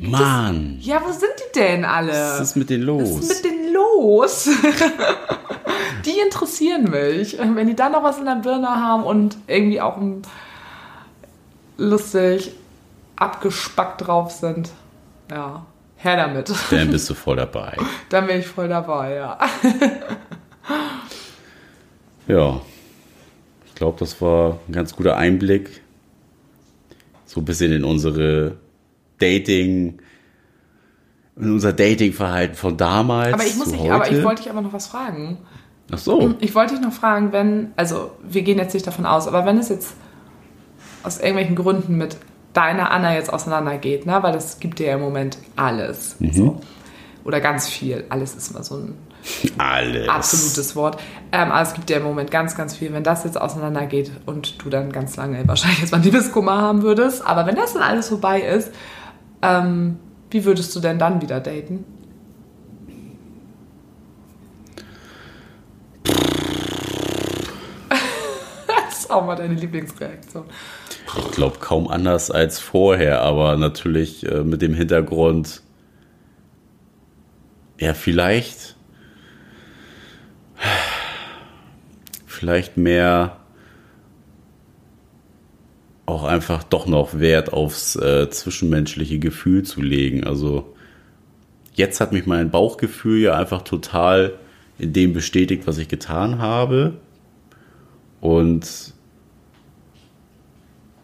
B: Mann!
A: Ja, wo sind die denn alle?
B: Was ist mit denen los?
A: Was ist mit denen los? [LAUGHS] die interessieren mich. Wenn die dann noch was in der Birne haben und irgendwie auch lustig abgespackt drauf sind. Ja, her damit. [LAUGHS]
B: Dann bist du voll dabei.
A: Dann bin ich voll dabei, ja. [LAUGHS]
B: ja, ich glaube, das war ein ganz guter Einblick. So ein bisschen in unsere Dating, in unser Datingverhalten von damals.
A: Aber ich muss nicht, aber ich wollte dich aber noch was fragen.
B: Ach so.
A: Ich wollte dich noch fragen, wenn, also wir gehen jetzt nicht davon aus, aber wenn es jetzt aus irgendwelchen Gründen mit deine Anna jetzt auseinandergeht, ne? weil das gibt dir ja im Moment alles. Mhm. So. Oder ganz viel. Alles ist mal so ein
B: alles.
A: absolutes Wort. Ähm, aber es gibt dir im Moment ganz, ganz viel. Wenn das jetzt auseinandergeht und du dann ganz lange wahrscheinlich jetzt erstmal Liebeskummer haben würdest, aber wenn das dann alles vorbei ist, ähm, wie würdest du denn dann wieder daten? [LAUGHS] das ist auch mal deine Lieblingsreaktion.
B: Ich glaube kaum anders als vorher, aber natürlich äh, mit dem Hintergrund, ja, vielleicht, vielleicht mehr auch einfach doch noch Wert aufs äh, zwischenmenschliche Gefühl zu legen. Also jetzt hat mich mein Bauchgefühl ja einfach total in dem bestätigt, was ich getan habe. Und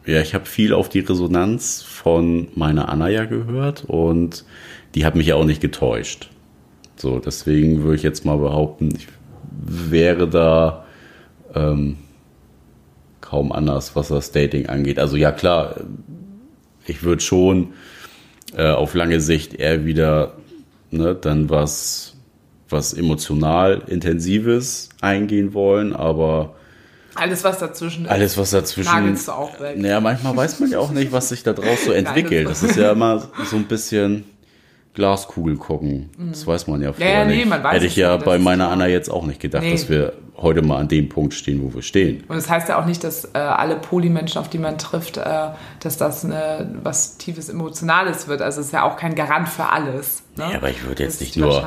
B: ja, ich habe viel auf die Resonanz von meiner Anna ja gehört und die hat mich ja auch nicht getäuscht. So, deswegen würde ich jetzt mal behaupten, ich wäre da ähm, kaum anders, was das Dating angeht. Also ja klar, ich würde schon äh, auf lange Sicht eher wieder ne, dann was, was emotional intensives eingehen wollen, aber
A: alles, was dazwischen
B: ist. Alles, was dazwischen. Nagelst du auch weg. Naja, manchmal weiß man ja auch nicht, was sich da draus so [LAUGHS] entwickelt. das ist ja immer so ein bisschen Glaskugel gucken. Das weiß man ja vorher ja, nee. Man weiß Hätte ich ja bei meiner Anna jetzt auch nicht gedacht, nee. dass wir heute mal an dem Punkt stehen, wo wir stehen.
A: Und das heißt ja auch nicht, dass äh, alle Polymenschen, auf die man trifft, äh, dass das eine, was tiefes Emotionales wird. Also es ist ja auch kein Garant für alles.
B: Ne? Ja, aber ich würde jetzt nicht nur.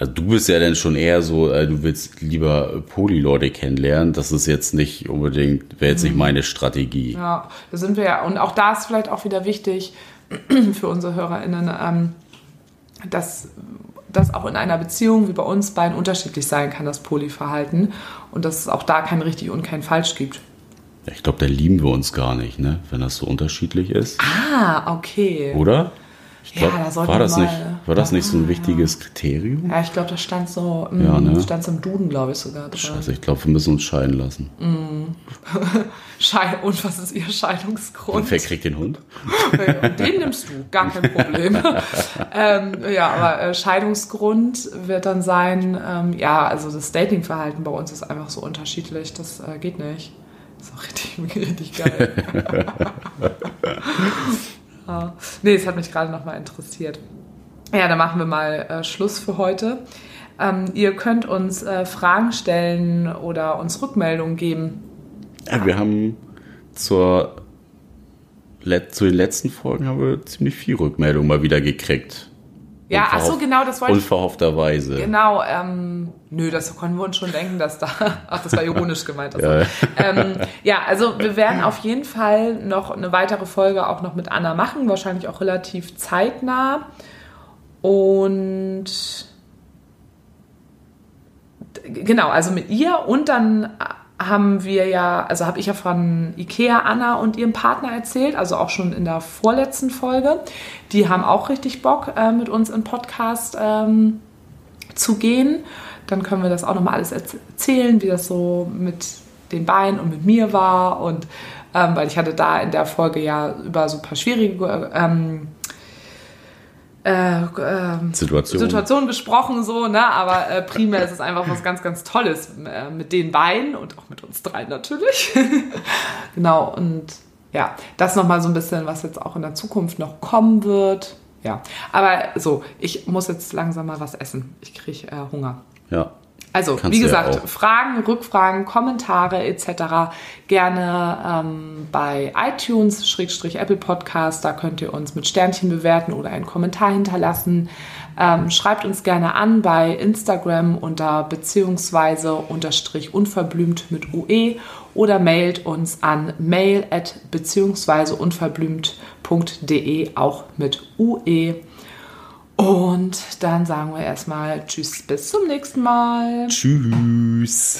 B: Also du bist ja dann schon eher so, äh, du willst lieber Poly-Leute kennenlernen. Das ist jetzt nicht unbedingt, wäre jetzt nicht mhm. meine Strategie.
A: Ja, da sind wir ja. Und auch da ist vielleicht auch wieder wichtig, [CLEARS THROAT] für unsere HörerInnen, ähm, dass das auch in einer Beziehung wie bei uns beiden unterschiedlich sein kann, das Polyverhalten. Und dass es auch da kein richtig und kein falsch gibt.
B: Ich glaube, da lieben wir uns gar nicht, ne? wenn das so unterschiedlich ist.
A: Ah, okay.
B: Oder? Glaub, ja, da war das mal, nicht, war das ja, nicht so ein wichtiges ja. Kriterium?
A: Ja, ich glaube, das stand so, mh, ja, ne? stand so im Duden, glaube ich, sogar
B: drin. Scheiße, ich glaube, wir müssen uns scheiden lassen.
A: Mm. [LAUGHS] Und was ist Ihr Scheidungsgrund? Und
B: wer kriegt den Hund? [LAUGHS]
A: den nimmst du, gar kein Problem. [LAUGHS] ähm, ja, aber äh, Scheidungsgrund wird dann sein, ähm, ja, also das Datingverhalten bei uns ist einfach so unterschiedlich, das äh, geht nicht. Das ist auch richtig, richtig geil. Ja. Nee, es hat mich gerade nochmal interessiert. Ja, dann machen wir mal äh, Schluss für heute. Ähm, ihr könnt uns äh, Fragen stellen oder uns Rückmeldungen geben
B: ja, wir haben zur, zu den letzten Folgen haben wir ziemlich viel Rückmeldung mal wieder gekriegt.
A: Ja, ach so, genau, das wollte
B: ich. Unverhoffterweise.
A: Genau, ähm, nö, das konnten wir uns schon denken, dass da, [LAUGHS] ach, das war ironisch gemeint. Also. Ja. Ähm, ja, also wir werden auf jeden Fall noch eine weitere Folge auch noch mit Anna machen, wahrscheinlich auch relativ zeitnah. Und genau, also mit ihr und dann haben wir ja, also habe ich ja von Ikea Anna und ihrem Partner erzählt, also auch schon in der vorletzten Folge. Die haben auch richtig Bock, äh, mit uns im Podcast ähm, zu gehen. Dann können wir das auch nochmal alles erzählen, wie das so mit den beiden und mit mir war. Und ähm, weil ich hatte da in der Folge ja über so ein paar schwierige ähm, äh, äh, Situation. Situation besprochen, so, ne? Aber äh, primär ist es einfach was ganz, ganz Tolles äh, mit den beiden und auch mit uns dreien natürlich. [LAUGHS] genau, und ja, das nochmal so ein bisschen, was jetzt auch in der Zukunft noch kommen wird. Ja, aber so, ich muss jetzt langsam mal was essen. Ich kriege äh, Hunger.
B: Ja.
A: Also, Kannst wie gesagt, ja Fragen, Rückfragen, Kommentare etc. gerne ähm, bei iTunes, Schrägstrich Apple Podcast. Da könnt ihr uns mit Sternchen bewerten oder einen Kommentar hinterlassen. Ähm, schreibt uns gerne an bei Instagram unter beziehungsweise unterstrich unverblümt mit UE oder mailt uns an mail at beziehungsweise unverblümt.de auch mit UE. Und dann sagen wir erstmal Tschüss, bis zum nächsten Mal.
B: Tschüss.